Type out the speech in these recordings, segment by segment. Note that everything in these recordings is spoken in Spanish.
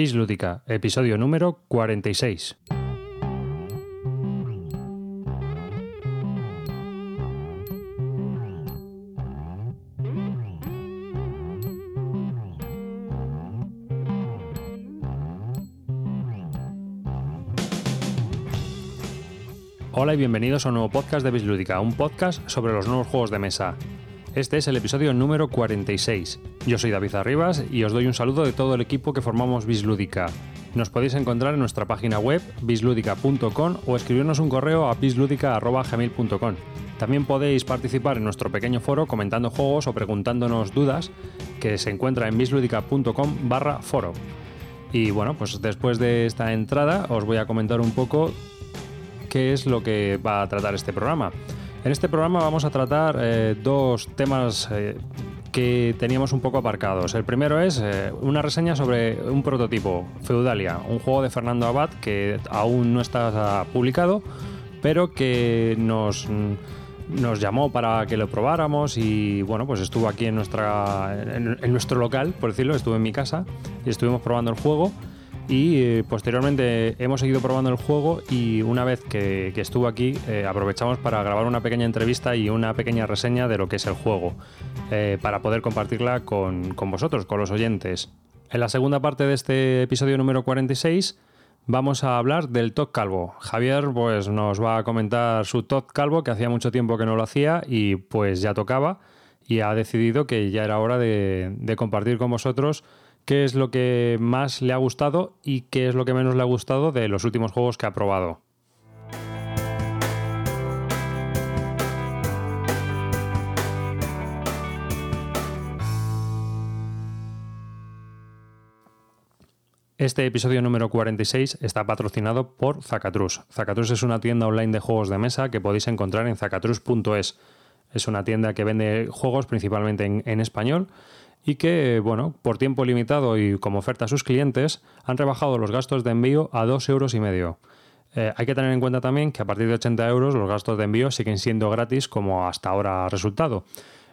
Bis Lúdica, episodio número 46. Hola y bienvenidos a un nuevo podcast de Bislúdica, un podcast sobre los nuevos juegos de mesa. Este es el episodio número 46. Yo soy David Arribas y os doy un saludo de todo el equipo que formamos Bislúdica. Nos podéis encontrar en nuestra página web bisludica.com o escribirnos un correo a bisludica.gmail.com. También podéis participar en nuestro pequeño foro comentando juegos o preguntándonos dudas que se encuentra en bisludica.com barra foro. Y bueno, pues después de esta entrada os voy a comentar un poco qué es lo que va a tratar este programa. En este programa vamos a tratar eh, dos temas eh, que teníamos un poco aparcados. El primero es eh, una reseña sobre un prototipo, Feudalia, un juego de Fernando Abad que aún no está publicado, pero que nos, nos llamó para que lo probáramos y bueno, pues estuvo aquí en, nuestra, en nuestro local, por decirlo, estuvo en mi casa y estuvimos probando el juego y eh, posteriormente hemos seguido probando el juego y una vez que, estuvo aquí eh, aprovechamos para grabar una pequeña entrevista y una pequeña reseña de lo que es el juego eh, para poder compartirla con, vosotros, con los oyentes. En la segunda parte de este episodio número 46 vamos a hablar del top calvo. Javier pues nos va a comentar su top calvo que hacía mucho tiempo que no lo hacía y pues ya tocaba y ha decidido que ya era hora de compartir con vosotros qué es lo que más le ha gustado y qué es lo que menos le ha gustado de los últimos juegos que ha probado. Este episodio número 46 está patrocinado por Zacatrus. Zacatrus es una tienda online de juegos de mesa que podéis encontrar en zacatrus.es. Es una tienda que vende juegos principalmente en, en español y que, bueno, por tiempo limitado y como oferta a sus clientes, han rebajado los gastos de envío a 2 euros y medio. Eh, hay que tener en cuenta también que a partir de 80 euros los gastos de envío siguen siendo gratis como hasta ahora ha resultado.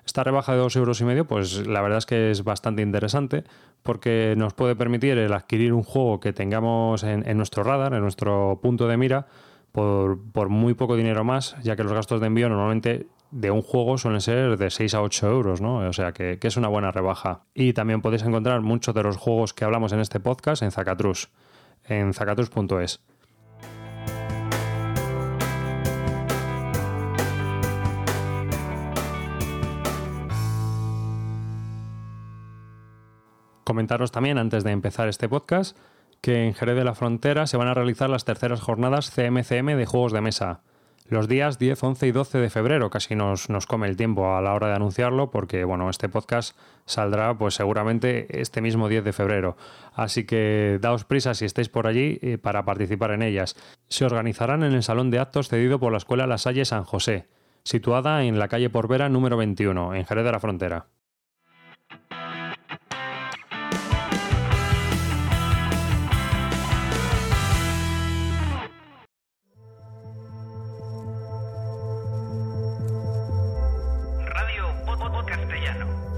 Esta rebaja de 2 euros y medio, pues la verdad es que es bastante interesante porque nos puede permitir el adquirir un juego que tengamos en, en nuestro radar, en nuestro punto de mira, por, por, muy poco dinero más, ya que los gastos de envío normalmente de un juego suelen ser de 6 a 8 euros, ¿no? O sea que, es una buena rebaja. Y también podéis encontrar muchos de los juegos que hablamos en este podcast en Zacatrus, en zacatrus.es. Comentaros también antes de empezar este podcast que en Jerez de la Frontera se van a realizar las terceras jornadas CMCM de juegos de mesa los días 10, 11 y 12 de febrero. Casi nos, nos, come el tiempo a la hora de anunciarlo porque, bueno, este podcast saldrá pues seguramente este mismo 10 de febrero. Así que daos prisa si estáis por allí eh, para participar en ellas. Se organizarán en el Salón de Actos cedido por la Escuela La Salle San José, situada en la calle Porvera número 21, en Jerez de la Frontera.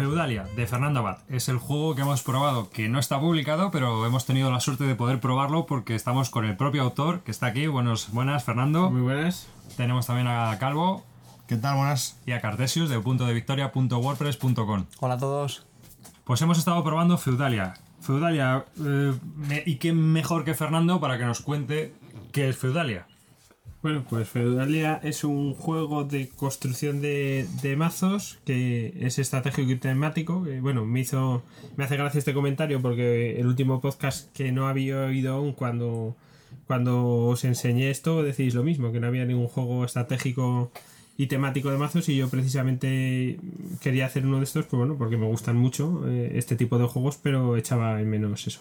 Feudalia, de Fernando Abad. Es el juego que hemos probado, que no está publicado, pero hemos tenido la suerte de poder probarlo porque estamos con el propio autor, que está aquí. Buenos, buenas, Fernando. Muy buenas. Tenemos también a Calvo. ¿Qué tal? Buenas. Y a Cartesius, de punto de victoria.wordpress.com. Hola a todos. Pues hemos estado probando Feudalia. Feudalia, eh, ¿y qué mejor que Fernando para que nos cuente qué es Feudalia? Bueno, pues Feudalia es un juego de construcción de, de mazos que es estratégico y temático. bueno, me hizo. Me hace gracia este comentario porque el último podcast que no había oído aún cuando, cuando os enseñé esto decís lo mismo, que no había ningún juego estratégico y temático de mazos y yo precisamente quería hacer uno de estos, pues bueno, porque me gustan mucho eh, este tipo de juegos, pero echaba en menos eso.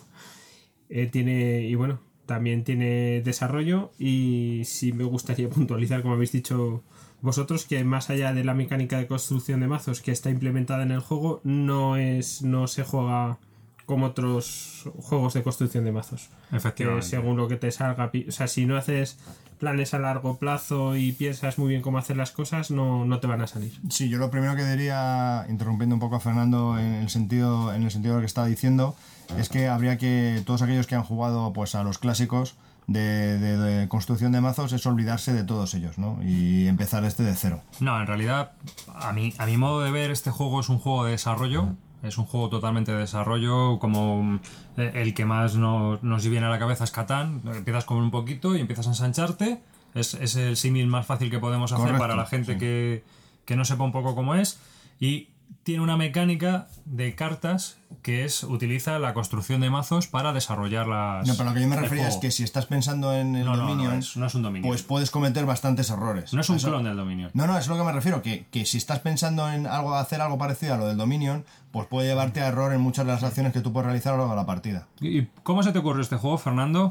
Eh, tiene, y bueno, también tiene desarrollo y sí me gustaría puntualizar, como habéis dicho vosotros, que más allá de la mecánica de construcción de mazos que está implementada en el juego, no es no se juega como otros juegos de construcción de mazos. Que Efectivamente. según lo que te salga, o sea, si no haces planes a largo plazo y piensas muy bien cómo hacer las cosas, no, no te van a salir. Sí, yo lo primero que diría, interrumpiendo un poco a Fernando en el sentido, en el sentido de lo que estaba diciendo, es que habría que, todos aquellos que han jugado pues a los clásicos de, de- de construcción de mazos, es olvidarse de todos ellos, ¿no? Y empezar este de cero. No, en realidad, a mi, a mi modo de ver, este juego es un juego de desarrollo. Es un juego totalmente de desarrollo, como mm, eh, el que más no- nos viene a la cabeza es Catán. Empiezas con un poquito y empiezas a ensancharte. Es, es el símil más fácil que podemos hacer Correcto, para la gente sí. que, que no sepa un poco cómo es. Y tiene una mecánica de cartas que es utiliza la construcción de mazos para desarrollar las. No, pero lo que yo me refería es que si estás pensando en el No, no, no es- no es un Dominion. pues puedes cometer bastantes errores. No es un Eso- clon del dominio. No, no, es lo que me refiero, que, que si estás pensando en algo hacer algo parecido a lo del Dominion, pues puede llevarte a error en muchas de las acciones que tú puedes realizar a lo largo de la partida. ¿Y cómo se te ocurrió este juego, Fernando?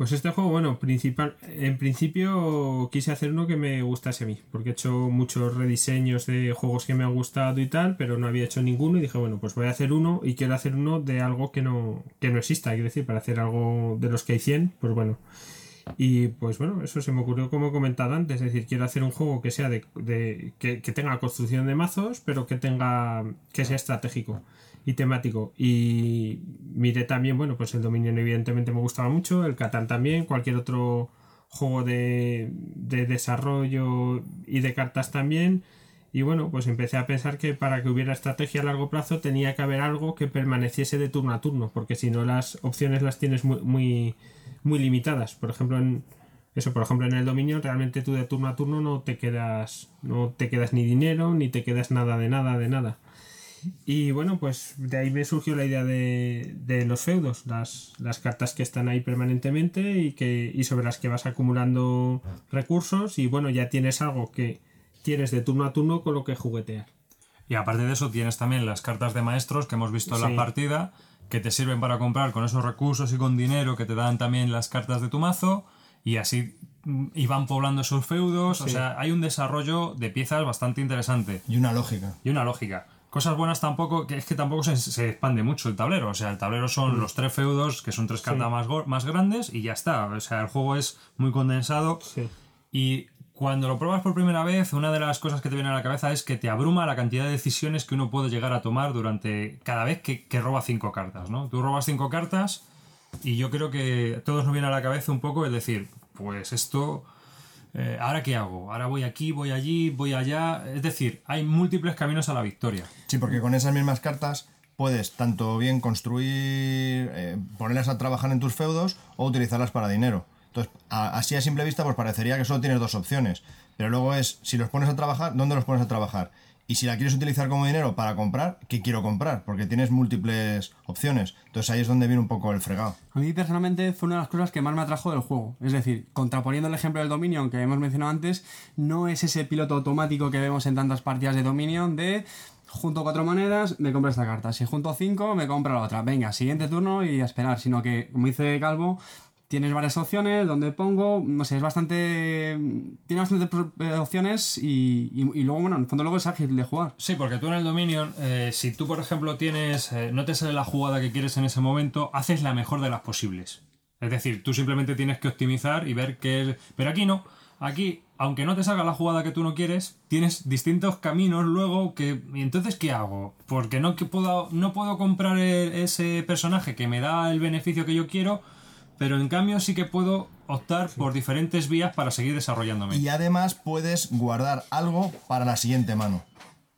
Pues este juego, bueno, principal, en principio quise hacer uno que me gustase a mí, porque he hecho muchos rediseños de juegos que me han gustado y tal, pero no había hecho ninguno y dije, bueno, pues voy a hacer uno y quiero hacer uno de algo que no, que no exista, quiero decir, para hacer algo de los que hay 100, pues bueno. Y pues bueno, eso se me ocurrió como he comentado antes, es decir, quiero hacer un juego que sea de, que, que tenga construcción de mazos, pero que tenga que sea estratégico y temático. Y miré también, bueno, pues el Dominion evidentemente me gustaba mucho, el Catán también, cualquier otro juego de, de desarrollo y de cartas también. Y bueno, pues empecé a pensar que para que hubiera estrategia a largo plazo tenía que haber algo que permaneciese de turno a turno, porque si no las opciones las tienes muy, muy, muy limitadas. Por ejemplo, en eso, por ejemplo, en el dominio realmente tú de turno a turno no te quedas, no te quedas ni dinero, ni te quedas nada de nada de nada. Y bueno, pues de ahí me surgió la idea de, de los feudos, las, las cartas que están ahí permanentemente y, que, y sobre las que vas acumulando recursos y bueno, ya tienes algo que tienes de turno a turno con lo que juguetear. Y aparte de eso, tienes también las cartas de maestros que hemos visto en Sí. la partida, que te sirven para comprar con esos recursos y con dinero que te dan también las cartas de tu mazo, y así mm, y van poblando esos feudos. O sea, hay un desarrollo de piezas bastante interesante Y una lógica. y una lógica. Cosas buenas tampoco, que es que tampoco se, se expande mucho el tablero. O sea, el tablero son Mm. los tres feudos, que son tres cartas más, más grandes, y ya está. O sea, el juego es muy condensado. Sí. Y cuando lo pruebas por primera vez, una de las cosas que te viene a la cabeza es que te abruma la cantidad de decisiones que uno puede llegar a tomar durante cada vez que, que roba cinco cartas, ¿no? Tú robas cinco cartas y yo creo que a todos nos viene a la cabeza un poco el decir, pues esto, eh, ¿ahora qué hago? Ahora voy aquí, voy allí, voy allá. Es decir, hay múltiples caminos a la victoria. Sí, porque con esas mismas cartas puedes tanto bien construir, eh, ponerlas a trabajar en tus feudos o utilizarlas para dinero. Entonces, así a simple vista, pues parecería que solo tienes dos opciones. Pero luego es, si los pones a trabajar, ¿dónde los pones a trabajar? Y si la quieres utilizar como dinero para comprar, ¿qué quiero comprar? Porque tienes múltiples opciones. Entonces ahí es donde viene un poco el fregado. A mí personalmente fue una de las cosas que más me atrajo del juego. Es decir, contraponiendo el ejemplo del Dominion que hemos mencionado antes, no es ese piloto automático que vemos en tantas partidas de Dominion de junto cuatro monedas, me compro esta carta. Si junto cinco, me compro la otra. Venga, siguiente turno y a esperar. Sino que, como dice Calvo, tienes varias opciones donde pongo, no sé, es bastante... Tiene bastantes eh, opciones y, y- luego, bueno, en el fondo luego es ágil de jugar. Sí, porque tú en el Dominion, eh, si tú, por ejemplo, tienes. eh, no te sale la jugada que quieres en ese momento, haces la mejor de las posibles. Es decir, tú simplemente tienes que optimizar y ver qué es. Pero aquí no. Aquí, aunque no te salga la jugada que tú no quieres, tienes distintos caminos luego que. ¿Y entonces qué hago? Porque no, puedo, no puedo comprar e- ese personaje que me da el beneficio que yo quiero, pero en cambio sí que puedo optar por diferentes vías para seguir desarrollándome. Y además puedes guardar algo para la siguiente mano.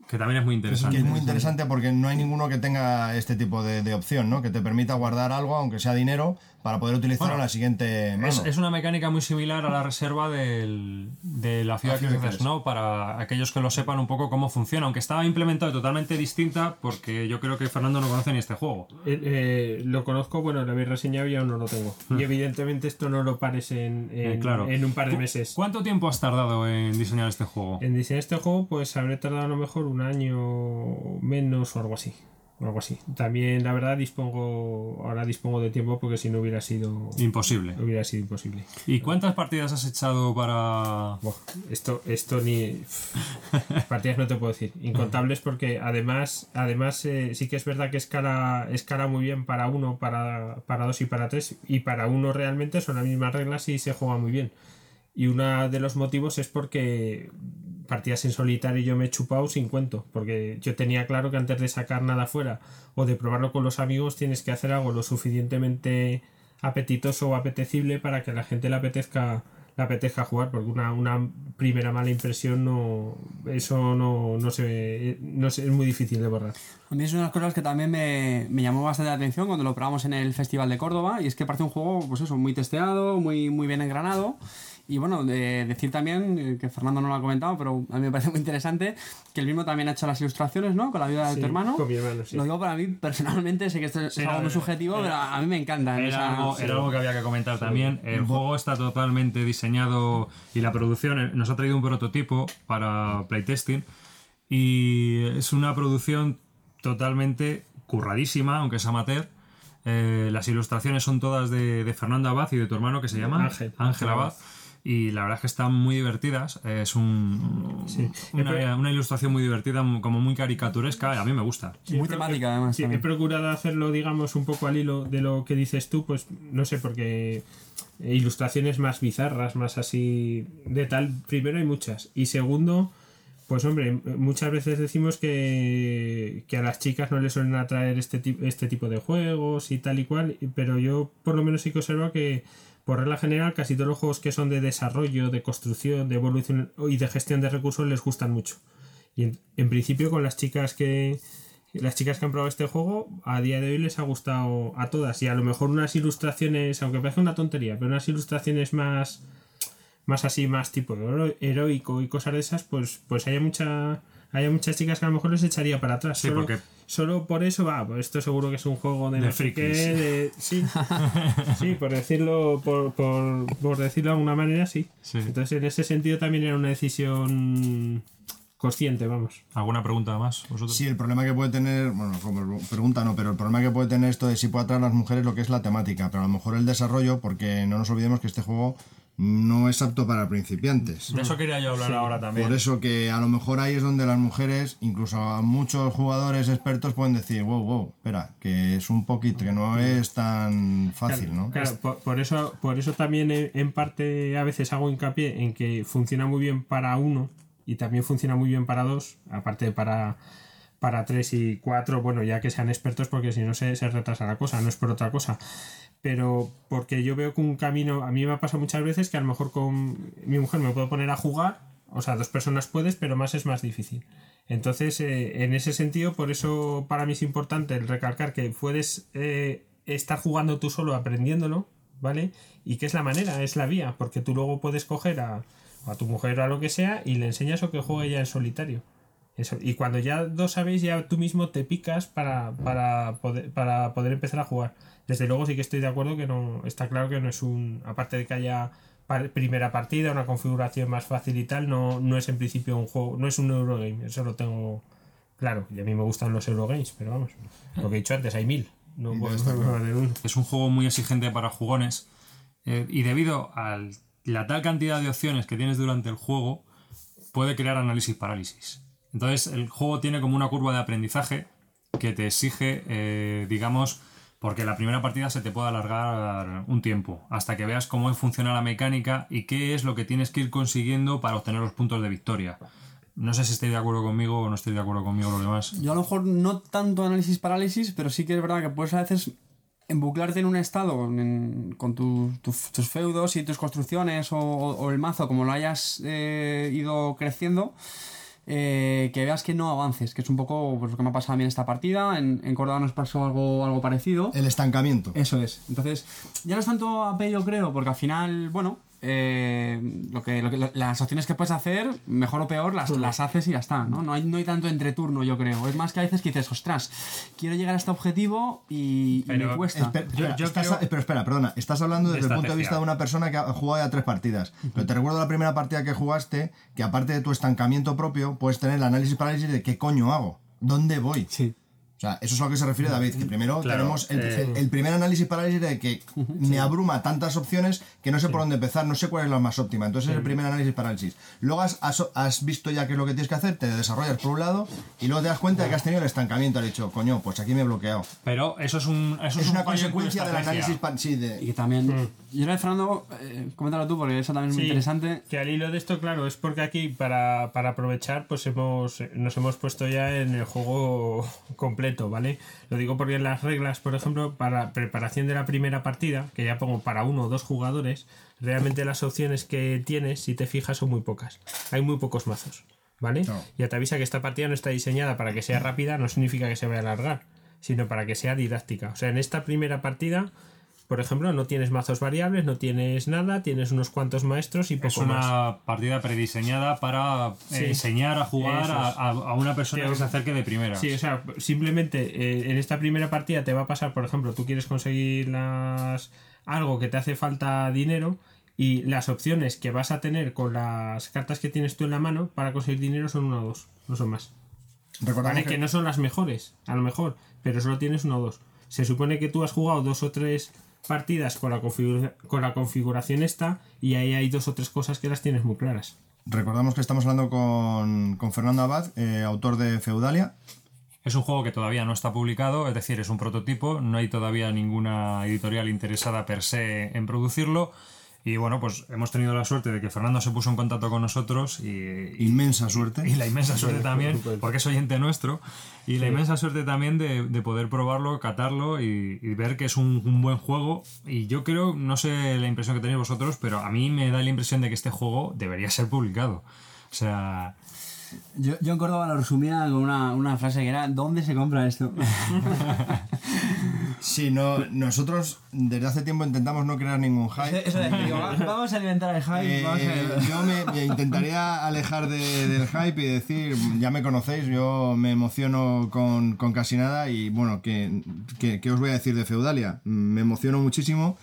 Que también es muy interesante. Que es muy interesante porque no hay ninguno que tenga este tipo de, de opción, ¿no? Que te permita guardar algo, aunque sea dinero, para poder utilizar Bueno, a la siguiente mano. Es, es una mecánica muy similar a la reserva del, de la ciudad ciudad que. ¿no? Para aquellos que lo sepan un poco cómo funciona, aunque estaba implementado totalmente distinta, porque yo creo que Fernando no conoce ni este juego. Eh, eh, lo conozco, bueno, lo habéis reseñado y aún no lo tengo. Y evidentemente esto no lo pares en, en, Hmm. Eh, claro. en un par de ¿Cu- meses. ¿Cuánto tiempo has tardado en diseñar este juego? En diseñar este juego, pues habré tardado a lo mejor un año menos o algo así. O algo así. También, la verdad, dispongo. Ahora dispongo de tiempo porque si no hubiera sido. Imposible. Hubiera sido imposible. ¿Y cuántas partidas has echado para...? Buah, esto, esto ni. Partidas no te puedo decir. Incontables porque además, además eh, sí que es verdad que escala, escala muy bien para uno, para, para dos y para tres. Y para uno realmente son las mismas reglas y se juega muy bien. Y uno de los motivos es porque partidas en solitario yo me he chupado sin cuento. Porque yo tenía claro que antes de sacar nada fuera o de probarlo con los amigos tienes que hacer algo lo suficientemente apetitoso o apetecible para que a la gente le apetezca le apetezca jugar porque una, una primera mala impresión no eso no, no se no se- es muy difícil de borrar A mí es una de las cosas que también me, me llamó bastante la atención cuando lo probamos en el Festival de Córdoba y es que parece un juego, pues eso, muy testeado, muy, muy bien engranado. Y bueno, de decir también, eh, que Fernando no lo ha comentado, pero a mí me parece muy interesante, que el mismo también ha hecho las ilustraciones, ¿no? Con la ayuda de tu hermano. con mi hermano, sí. Lo digo para mí personalmente, sé que esto es algo muy era- subjetivo, pero a mí me encanta. Era, esa- algo, sí. era algo que había que comentar también. El juego está totalmente diseñado y la producción eh, nos ha traído un prototipo para playtesting y es una producción totalmente curradísima, aunque es amateur. Eh, las ilustraciones son todas de, de Fernando Abad y de tu hermano que se llama Ángel. Ángel Abad. Y la verdad es que están muy divertidas. Es un, Sí. una, una ilustración muy divertida, como muy caricaturesca. A mí me gusta. muy temática, además. Sí, he procurado hacerlo digamos un poco al hilo de lo que dices tú pues no sé porque ilustraciones más bizarras más así de tal primero hay muchas y segundo pues hombre, muchas veces decimos que, que a las chicas no les suelen atraer este, este tipo de juegos y tal y cual, pero yo por lo menos sí que observo que por regla general casi todos los juegos que son de desarrollo, de construcción, de evolución y de gestión de recursos les gustan mucho. Y en, en principio con las chicas que las chicas que han probado este juego a día de hoy les ha gustado a todas y a lo mejor unas ilustraciones, aunque parezca una tontería, pero unas ilustraciones más más así, más tipo hero- heroico y cosas de esas, pues, pues haya mucha. Hay muchas chicas que a lo mejor les echaría para atrás. Sí, solo, porque- solo por eso va, pues esto seguro que es un juego de, De no sé qué, frikis. de- sí, sí, por decirlo, por, por, por decirlo de alguna manera, sí. Sí. Entonces, en ese sentido también era una decisión consciente, vamos. ¿Alguna pregunta más? ¿Vosotros? Sí, el problema que puede tener, bueno, como pregunta no, pero el problema que puede tener esto de si puede atraer a las mujeres lo que es la temática, pero a lo mejor el desarrollo, porque no nos olvidemos que este juego no es apto para principiantes. De eso quería yo hablar ahora también. Por eso que a lo mejor ahí es donde las mujeres, incluso a muchos jugadores expertos pueden decir, wow, wow, espera, que es un poquito, que no es tan fácil, ¿no? Claro, por, por eso, por eso también en, en parte a veces hago hincapié en que funciona muy bien para uno y también funciona muy bien para dos, aparte de para, para tres y cuatro, bueno, ya que sean expertos, porque si no se, se retrasa la cosa, no es por otra cosa. Pero porque yo veo que un camino, a mí me ha pasado muchas veces que a lo mejor con mi mujer me puedo poner a jugar, o sea, dos personas puedes, pero más es más difícil. Entonces, eh, en ese sentido, por eso para mí es importante el recalcar que puedes eh, estar jugando tú solo aprendiéndolo, ¿vale? Y que es la manera, es la vía, porque tú luego puedes coger a, a tu mujer o a lo que sea y le enseñas o que juegue ya en solitario. Eso. Y cuando ya dos sabéis, ya tú mismo te picas para, para, poder, para poder empezar a jugar. Desde luego sí que estoy de acuerdo que no está claro que no es un, aparte de que haya par- primera partida, una configuración más fácil y tal, no, no es en principio un juego, no es un Eurogame, eso lo tengo claro. Y a mí me gustan los Eurogames, pero vamos, lo que he dicho antes, hay mil. No puedo no hacer uno. Es un juego muy exigente para jugones eh, y debido a la tal cantidad de opciones que tienes durante el juego, puede crear análisis parálisis. Entonces el juego tiene como una curva de aprendizaje que te exige, eh, digamos, porque la primera partida se te puede alargar un tiempo, hasta que veas cómo funciona la mecánica y qué es lo que tienes que ir consiguiendo para obtener los puntos de victoria. No sé si estáis de acuerdo conmigo o no estáis de acuerdo conmigo los demás. Yo a lo mejor no tanto análisis parálisis, pero sí que es verdad que puedes a veces embuclarte en un estado con tu- tu- tus feudos y tus construcciones o, o el mazo como lo hayas eh, ido creciendo eh, que veas que no avances, que es un poco pues, lo que me ha pasado a mí en esta partida. En, en Córdoba nos pasó algo, algo parecido. El estancamiento. Eso es. Entonces, ya no es tanto AP, yo creo, porque al final, bueno, eh, lo que, lo que- las opciones que puedes hacer, mejor o peor, las, las haces y ya está, ¿no? No hay, no hay tanto entreturno, yo creo. Es más que a veces que dices, ostras, quiero llegar a este objetivo y, y me Pero- cuesta. Espe- espera, yo estás- creo- pero espera, perdona, estás hablando De desde el punto de vista de una persona que ha jugado ya tres partidas. Pero te recuerdo la primera partida que jugaste, que aparte de tu estancamiento propio, puedes tener el análisis parálisis de qué coño hago, dónde voy. Sí. O sea, eso es a lo que se refiere David, que primero Claro, tenemos el, eh, el- primer análisis parálisis de que me abruma tantas opciones que no sé por dónde empezar, no sé cuál es la más óptima. Entonces es el primer análisis parálisis. Luego has, has- has visto ya qué es lo que tienes que hacer, te desarrollas por un lado y luego te das cuenta de que has tenido el estancamiento. Has dicho, coño, pues aquí me he bloqueado. Pero eso es un. Eso Es un una consecuencia del análisis sí, Y que también. Yo creo que Fernando, eh, coméntalo tú, porque eso también es muy interesante. Que al hilo de esto, claro, es porque aquí para, para aprovechar, pues hemos nos hemos puesto ya en el juego completo, ¿vale? Lo digo porque en las reglas, por ejemplo, para preparación de la primera partida, que ya pongo para uno o dos jugadores, realmente las opciones que tienes, si te fijas, son muy pocas. Hay muy pocos mazos, ¿vale? Claro. Ya te avisa que esta partida no está diseñada para que sea rápida, no significa que se vaya a alargar, sino para que sea didáctica. O sea, en esta primera partida. Por ejemplo, no tienes mazos variables, no tienes nada, tienes unos cuantos maestros y poco Es una más. partida prediseñada para eh, Sí. enseñar a jugar a, es. a- a una persona Sí, que se acerque de primera. Sí, o sea, simplemente eh, en esta primera partida te va a pasar, por ejemplo, tú quieres conseguir las algo que te hace falta dinero y las opciones que vas a tener con las cartas que tienes tú en la mano para conseguir dinero son una o dos, no son más. recordamos Vale, que no son las mejores, a lo mejor, pero solo tienes uno o dos. Se supone que tú has jugado dos o tres partidas con la, configura- con la configuración esta y ahí hay dos o tres cosas que las tienes muy claras. Recordamos que estamos hablando con, con Fernando Abad, eh, autor de Feudalia. Es un juego que todavía no está publicado, es decir, es un prototipo, no hay todavía ninguna editorial interesada per se en producirlo. Y bueno, pues hemos tenido la suerte de que Fernando se puso en contacto con nosotros y, Inmensa suerte. y la inmensa suerte también, porque es oyente nuestro, y la inmensa suerte también de, de poder probarlo, catarlo y, y ver que es un, un buen juego. Y yo creo, no sé la impresión que tenéis vosotros, pero a mí me da la impresión de que este juego debería ser publicado. O sea, Yo, yo en Córdoba lo resumía con una, una frase que era: ¿Dónde se compra esto? Sí, no, nosotros desde hace tiempo intentamos no crear ningún hype. Eso digo, vamos a alimentar el hype. Eh, vamos a- yo me, me intentaría alejar de- del hype y decir, ya me conocéis, yo me emociono con, con casi nada y bueno, ¿qué, qué, qué os voy a decir de Feudalia? Me emociono muchísimo.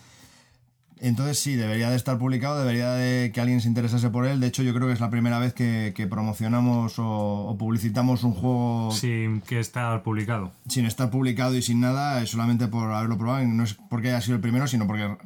Entonces sí, debería de estar publicado, debería de que alguien se interesase por él. De hecho, yo creo que es la primera vez que, que promocionamos o, o publicitamos un juego sin que está publicado. sin estar publicado y sin nada, es solamente por haberlo probado. No es porque haya sido el primero, sino porque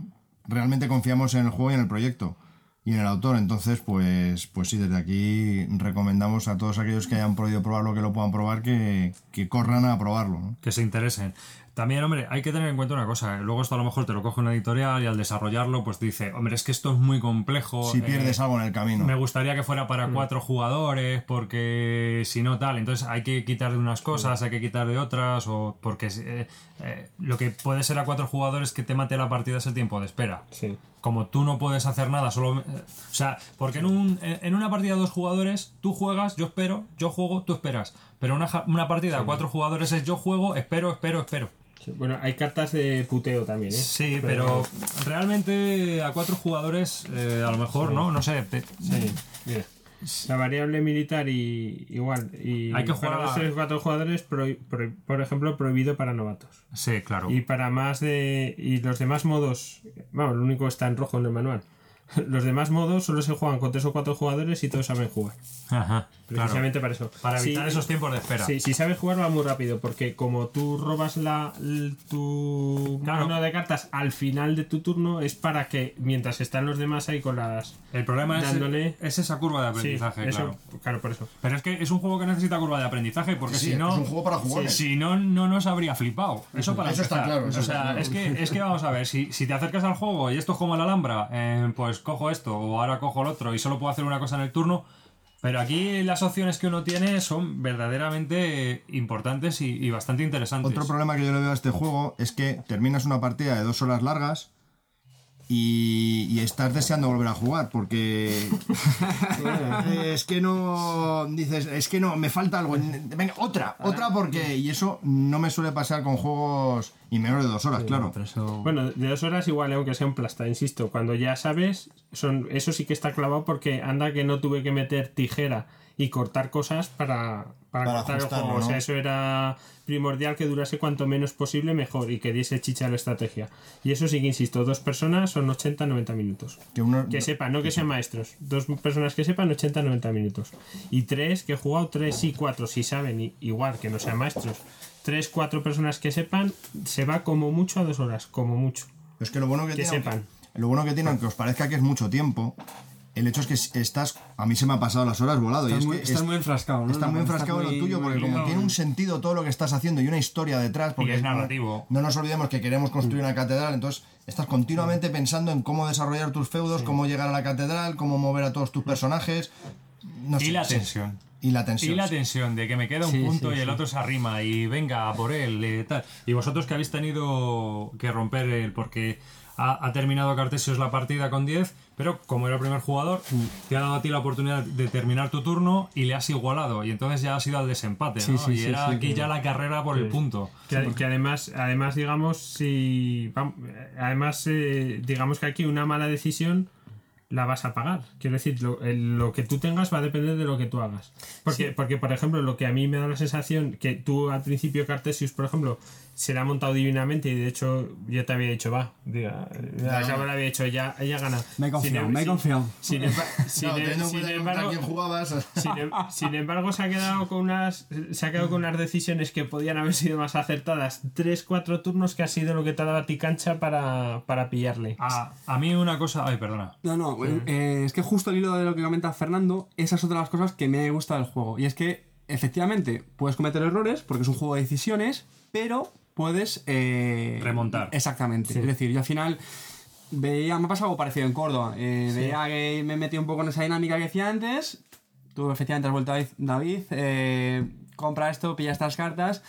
realmente confiamos en el juego y en el proyecto y en el autor. Entonces, pues, pues sí, desde aquí recomendamos a todos aquellos que hayan podido probarlo, que lo puedan probar, que, que corran a probarlo. ¿no? que se interesen. También, hombre, hay que tener en cuenta una cosa. Luego esto a lo mejor te lo coge una editorial y al desarrollarlo, pues dice, hombre, es que esto es muy complejo. Si eh, pierdes algo en el camino. Me gustaría que fuera Mm. para cuatro jugadores, porque si no tal, entonces hay que quitar de unas cosas, hay que quitar de otras, o porque eh, eh, lo que puede ser a cuatro jugadores que te mate la partida es el tiempo de espera. Sí. Como tú no puedes hacer nada, solo. eh, o sea, porque en, un, en una partida de dos jugadores, tú juegas, yo espero, yo juego, tú esperas. Pero una, una partida de cuatro jugadores es yo juego, espero, espero, espero. Bueno, hay cartas de puteo también, ¿eh? Sí, pero realmente a cuatro jugadores, eh, a lo mejor, ¿no? No sé. te- Sí, mira. La variable militar y igual. Y Hay que jugar para a- tres, cuatro jugadores, prohi- por ejemplo, prohibido para novatos. Sí, claro. Y para más de. Y los demás modos. Vamos, lo único está en rojo en el manual. Los demás modos solo se juegan con tres o cuatro jugadores y todos saben jugar. Ajá, claro. Precisamente para eso. Para Sí, evitar esos tiempos de espera. Sí, si sabes jugar va muy rápido, porque como tú robas la, l- tu Claro. mano de cartas al final de tu turno, es para que mientras están los demás ahí con las. El problema es, Dándole- es esa curva de Sí, aprendizaje, eso, claro. claro, por eso. Pero es que es un juego que necesita curva de aprendizaje, porque Sí, si no. es un juego para jugar. Si no, no nos habría flipado. Eso para Eso está empezar. claro, eso o está sea, claro. es que, es que vamos a ver, si, si te acercas al juego y esto es como la Alhambra, eh, pues cojo esto o ahora cojo el otro y solo puedo hacer una cosa en el turno. Pero aquí las opciones que uno tiene son verdaderamente importantes y, y bastante interesantes. Otro problema que yo le veo a este juego es que terminas una partida de dos horas largas y, y estás deseando volver a jugar porque es que no dices es que no me falta algo venga otra otra porque y eso no me suele pasar con juegos y menos de dos horas claro eso... Bueno, de dos horas igual, eh, aunque sea un plasta, insisto. Cuando ya sabes, son eso sí que está clavado porque anda que no tuve que meter tijera y cortar cosas para, para, Para cortar el juego. O sea, eso era primordial que durase cuanto menos posible mejor y que diese chicha a la estrategia. Y eso sí que insisto, dos personas son 80-90 minutos. que uno Que sepan, no que sean maestros. Dos personas que sepan 80-90 minutos. Y tres que he jugado, tres y cuatro, si saben, i- igual que no sean maestros. Tres, cuatro personas que sepan, se va como mucho a dos horas, como mucho. es que lo bueno que, Que tiene sepan. aunque- lo bueno que tiene aunque os parezca que es mucho tiempo el hecho es que estás a mí se me ha pasado las horas volado y Estás es muy, que estás es- muy enfrascado, ¿no? Estás muy enfrascado en lo tuyo porque como tiene un sentido todo lo que estás haciendo y una historia detrás porque es narrativo. no nos olvidemos que queremos construir una catedral entonces estás continuamente pensando en cómo desarrollar tus feudos cómo llegar a la catedral cómo mover a todos tus personajes no Y sé, la sí. tensión. y la tensión Y la tensión de que me queda un Sí, punto sí, y el sí. otro se arrima y venga a por él y tal. Y vosotros que habéis tenido que romper el porque ha, ha terminado Cartesios la partida con 10, pero como era el primer jugador, te ha dado a ti la oportunidad de terminar tu turno y le has igualado y entonces ya has ido al desempate, Sí, ¿no? sí, y sí, era aquí ya la carrera por el punto. Que, que además, además, digamos, si. Además, eh, digamos que aquí una mala decisión la vas a pagar. Quiero decir, lo, el- lo que tú tengas va a depender de lo que tú hagas. Porque, porque, por ejemplo, lo que a mí me da la sensación que tú al principio, Cartesius, por ejemplo, se la ha montado divinamente y de hecho yo te había dicho, va, diga, ya, ya me lo había dicho, ya, ella gana. Me he confiado, Sin em- me he sin- confiado. Embargo, sin embargo, se ha quedado con unas. Se ha quedado con unas decisiones que podían haber sido más acertadas. Tres, cuatro turnos que ha sido lo que te ha dado a ti cancha para, para pillarle. A, a mí una cosa... Ay, perdona. No, no, eh, es que justo al hilo de lo que comenta Fernando, esa es otra de las cosas que me gusta del juego. Y es que, efectivamente, puedes cometer errores porque es un juego de decisiones, pero puedes... eh, Remontar. Exactamente. Es decir, yo al final veía, me ha pasado algo parecido en Córdoba. Eh, Veía que me metí un poco en esa dinámica que decía antes. Tú efectivamente has vuelto a David, David eh, compra esto, pilla estas cartas,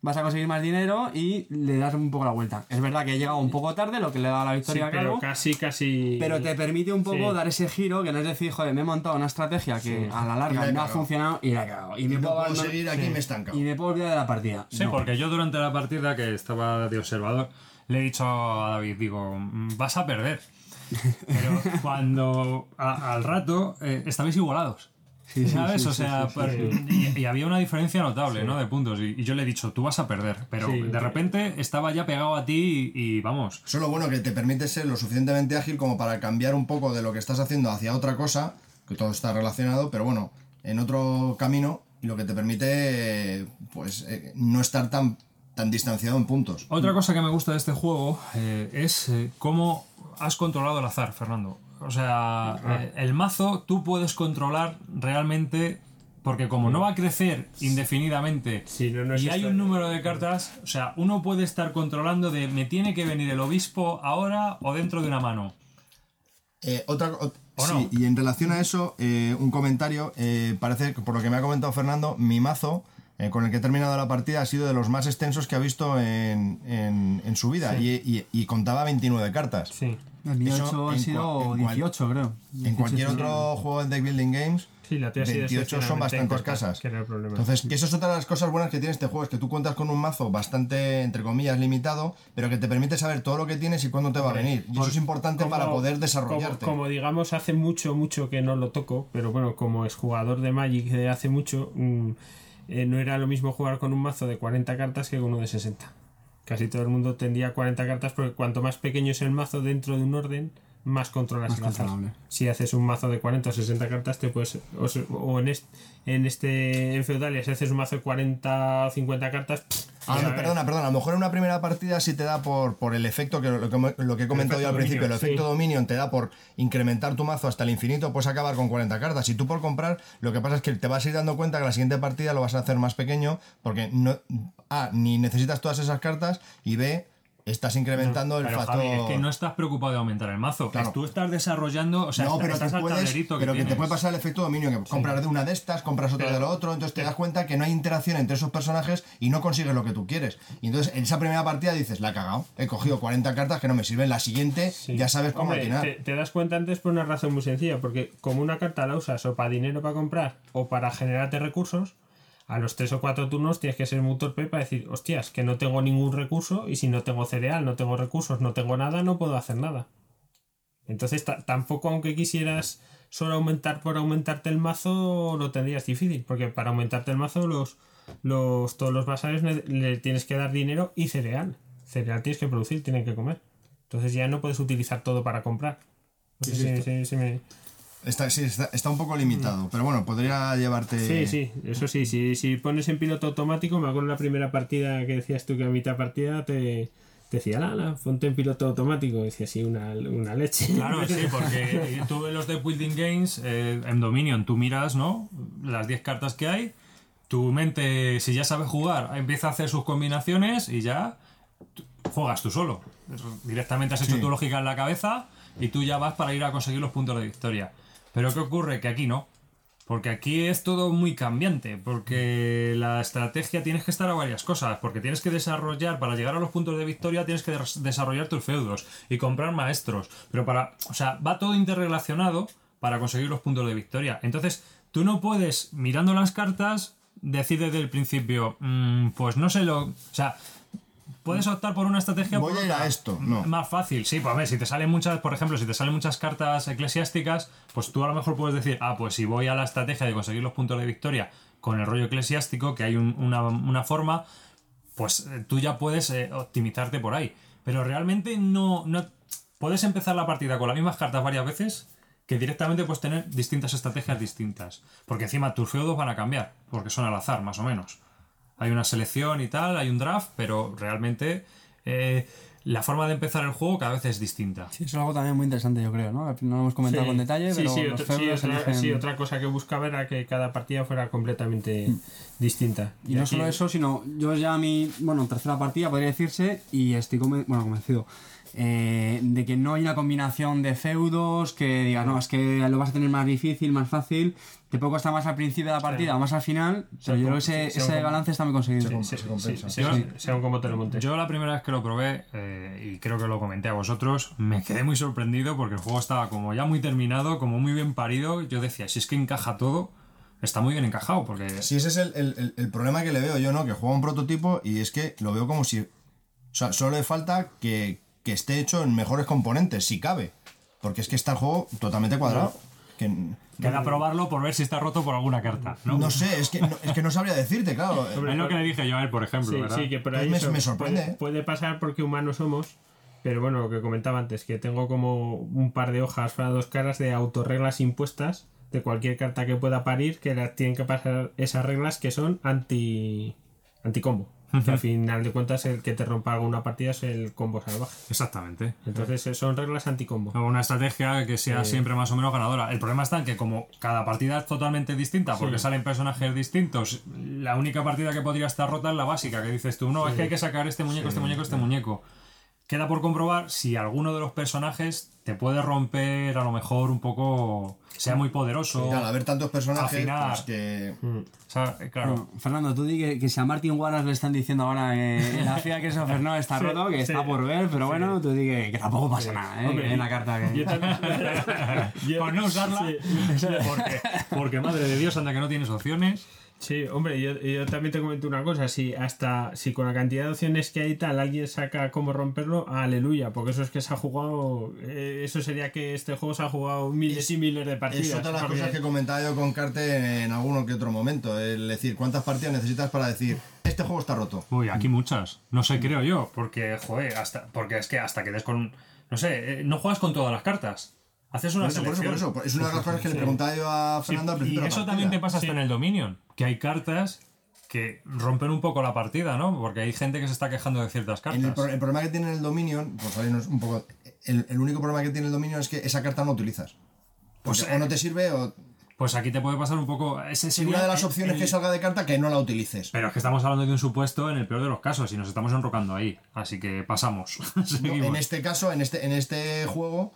vas a conseguir más dinero y le das un poco la vuelta. Es verdad que he llegado un poco tarde, lo que le da la Sí, victoria a pero casi, casi. pero te permite un poco Sí. dar ese giro que no es decir, joder, me he montado una estrategia que a la Y la larga no ha funcionado y la he cagado. Y me no puedo, puedo seguir aquí me he estancado y me puedo olvidar de la partida. Sí, No. porque yo durante la partida que estaba de observador le he dicho a David, digo, "Mm, vas a perder. Pero cuando a- al rato eh, estabais igualados. Sí, ¿Sabes? sí, o sea, sí, sí, per- Y, y había una diferencia notable, ¿no? De puntos. Y, y yo le he dicho, tú vas a perder. Pero Sí. de repente estaba ya pegado a ti y, y vamos. Eso es lo bueno que te permite ser lo suficientemente ágil como para cambiar un poco de lo que estás haciendo hacia otra cosa, que todo está relacionado, pero bueno, en otro camino, y lo que te permite, pues, eh, no estar tan, tan distanciado en puntos. Otra cosa que me gusta de este juego eh, es eh, cómo has controlado el azar, Fernando. O sea, eh, el mazo tú puedes controlar realmente porque como no va a crecer indefinidamente Sí, no, no es y hay un número de cartas, o sea, uno puede estar controlando de me tiene que venir el obispo ahora o dentro de una mano. Eh, otra, ot- ¿O sí, no? y en relación a eso, eh, un comentario, eh, parece que por lo que me ha comentado Fernando, mi mazo eh, con el que he terminado la partida ha sido de los más extensos que ha visto en, en- en su vida y, y- y contaba 29 cartas. Sí. El han en sido en cual- 18, creo. En 18, cualquier otro juego de Deck Building Games, Sí, la tuya ha sido 28 son excepcionalmente bastantes corta, casas. que era el problema. Entonces, que eso es otra de las cosas buenas que tiene este juego, es que tú cuentas con un mazo bastante, entre comillas, limitado, pero que te permite saber todo lo que tienes y cuándo te va a venir. Y eso es importante Como- para poder desarrollarte. Como, digamos, hace mucho, mucho que no lo toco, pero bueno, como es jugador de Magic de hace mucho, mm, eh, no era lo mismo jugar con un mazo de 40 cartas que con uno de 60. Casi todo el mundo tendría 40 cartas porque cuanto más pequeño es el mazo dentro de un orden, más controlas Más el azar. Si haces un mazo de 40 o 60 cartas, te puedes. O, o en, este, en este. En Feudalias, si haces un mazo de 40 o 50 cartas. pff, Ah, no, perdona, perdona. A lo mejor en una primera partida sí te da por, por el efecto, que lo, que lo que he comentado yo al principio, el efecto sí. Dominion te da por incrementar tu mazo hasta el infinito, puedes acabar con 40 cartas. Y tú por comprar, lo que pasa es que te vas a ir dando cuenta que la siguiente partida lo vas a hacer más pequeño, porque no, A, ni necesitas todas esas cartas, y B, estás incrementando el Pero factor. Javi, es que no estás preocupado de aumentar el mazo. Claro. Tú estás desarrollando, o sea, no, pero, estás te al puedes, que pero que te puede pasar el efecto dominio, que compras de una de estas, compras otra Pero- de lo otro, entonces te das cuenta que no hay interacción entre esos personajes y no consigues lo que tú quieres. Y entonces en esa primera partida dices, la he cagado, he cogido 40 cartas que no me sirven, la siguiente ya sabes cómo Hombre, atinar. te, te das cuenta antes por una razón muy sencilla, porque como una carta la usas o para dinero para comprar o para generarte recursos, a los tres o cuatro turnos tienes que ser muy torpe para decir, hostias, que no tengo ningún recurso y si no tengo cereal, no tengo recursos, no tengo nada, no puedo hacer nada. Entonces ta- tampoco aunque quisieras solo aumentar por aumentarte el mazo, lo tendrías difícil, porque para aumentarte el mazo los, los todos los basales le tienes que dar dinero y cereal. Cereal tienes que producir, tienen que comer. Entonces ya no puedes utilizar todo para comprar. No sé si- si- si me- Está, sí, está, está un poco limitado, pero bueno, podría llevarte. Sí, sí, eso sí, si, si pones en piloto automático, me acuerdo en la primera partida que decías tú que a mitad partida te, te decía, la, la, ponte en piloto automático, decía así una, una leche. Claro, sí, porque tú ves los de Building Games eh, en Dominion, tú miras, ¿no? Las 10 cartas que hay, tu mente, si ya sabes jugar, empieza a hacer sus combinaciones y ya juegas tú solo. Directamente has hecho Sí. tu lógica en la cabeza y tú ya vas para ir a conseguir los puntos de victoria. Pero ¿qué ocurre? Que aquí no. Porque aquí es todo muy cambiante, porque la estrategia tienes que estar a varias cosas, porque tienes que desarrollar, para llegar a los puntos de victoria tienes que des- desarrollar tus feudos y comprar maestros, pero para, o sea, va todo interrelacionado para conseguir los puntos de victoria. Entonces, tú no puedes, mirando las cartas, decir desde el principio, "Mm, pues no sé lo, o sea, puedes optar por una estrategia Voy por a ir a esto, no. Más fácil, sí, pues a ver, si te salen muchas, por ejemplo, si te salen muchas cartas eclesiásticas, pues tú a lo mejor puedes decir, ah, pues si voy a la estrategia de conseguir los puntos de victoria con el rollo eclesiástico, que hay un- una, una forma, pues eh, tú ya puedes eh, optimizarte por ahí. Pero realmente no, no. Puedes empezar la partida con las mismas cartas varias veces que directamente puedes tener distintas estrategias distintas. Porque encima tus feudos van a cambiar, porque son al azar, más o menos. Hay una selección y tal, hay un draft, pero realmente eh, la forma de empezar el juego cada vez es distinta. Sí, eso es algo también muy interesante, yo creo, ¿no? No lo hemos comentado Sí. con detalle, Sí, pero sí, los otro- otra, sí, otra cosa que buscaba era que cada partida fuera completamente distinta. Y no aquí- solo eso, sino yo ya mi, bueno, tercera partida podría decirse y estoy conven- bueno, convencido eh, de que no hay una combinación de feudos que digas, no, es que lo vas a tener más difícil, más fácil, te puede costar más al principio de la partida o más al final, pero yo creo que ese, sí, ese sí, balance está muy conseguido. Se, se compensa. Sí, sí, según cómo te lo montes. Yo la primera vez que lo probé, eh, y creo que lo comenté a vosotros, me quedé muy sorprendido porque el juego estaba como ya muy terminado, como muy bien parido. Yo decía, si es que encaja todo, está muy bien encajado, porque Sí, ese es el, el- el- el problema que le veo yo, ¿no? Que juega un prototipo y es que lo veo como si. O sea, solo le falta que, que esté hecho en mejores componentes, si cabe. Porque es que está el juego totalmente cuadrado. Que, queda probarlo por ver si está roto por alguna carta. No, no sé, es que no, es que no sabría decirte, claro. es lo que le dije yo a él, por ejemplo. Sí, ¿verdad? sí, que por Pues ahí me- sorprende, Puede, ¿eh? puede pasar porque humanos somos, pero bueno, lo que comentaba antes, que tengo como un par de hojas para dos caras de autorreglas impuestas de cualquier carta que pueda parir, que las tienen que pasar esas reglas que son anti anticombo. Que al final de cuentas el que te rompa alguna partida es el combo salvaje. Exactamente. Entonces eh, son reglas anticombo. Una estrategia que sea siempre más o menos ganadora. El problema está en que como cada partida es totalmente distinta, porque salen personajes distintos, la única partida que podría estar rota es la básica, que dices tú, no, es que hay que sacar este muñeco, este muñeco, este muñeco. Queda por comprobar si alguno de los personajes te puede romper a lo mejor un poco, sea muy poderoso. Al haber tantos personajes, Afinar. pues que. O sea, eh, claro. Bueno, Fernando, tú di que, que si a Martin Wallace le están diciendo ahora que la FIA que eso no está roto, que está por ver, pero bueno, tú di que, que tampoco pasa nada, ¿eh? Que en la carta que... Yo también- Por no usarla, porque, porque madre de Dios, anda que no tienes opciones. Sí, hombre, yo, yo también te comento una cosa, si hasta si con la cantidad de opciones que hay tal alguien saca cómo romperlo, aleluya, porque eso es que se ha jugado, eh, eso sería que este juego se ha jugado miles y miles de partidas. Es otra de las porque- cosas que comentaba yo con Carte en alguno que otro momento. Es decir, ¿cuántas partidas necesitas para decir este juego está roto? Uy, aquí muchas. No sé, creo yo. Porque, joder, hasta, porque es que hasta que des con. No sé, eh, no juegas con todas las cartas. Haces una Por eso, por eso, por eso. Es una de las cosas que le preguntaba yo a Fernando al y principio. la eso también te pasa hasta en el Dominion. Que hay cartas que rompen un poco la partida, ¿no? Porque hay gente que se está quejando de ciertas el, cartas. pro- el problema que tiene el Dominion, por salirnos un poco. El, el único problema que tiene el Dominion es que esa carta no utilizas. Pues Pues, o no te sirve o. Pues aquí te puede pasar un poco. Ese Y sería una de las el- opciones el- que salga de carta que no la utilices. Pero es que estamos hablando de un supuesto en el peor de los casos y nos estamos enrocando ahí. Así que pasamos. No, en este caso, en este, en este juego,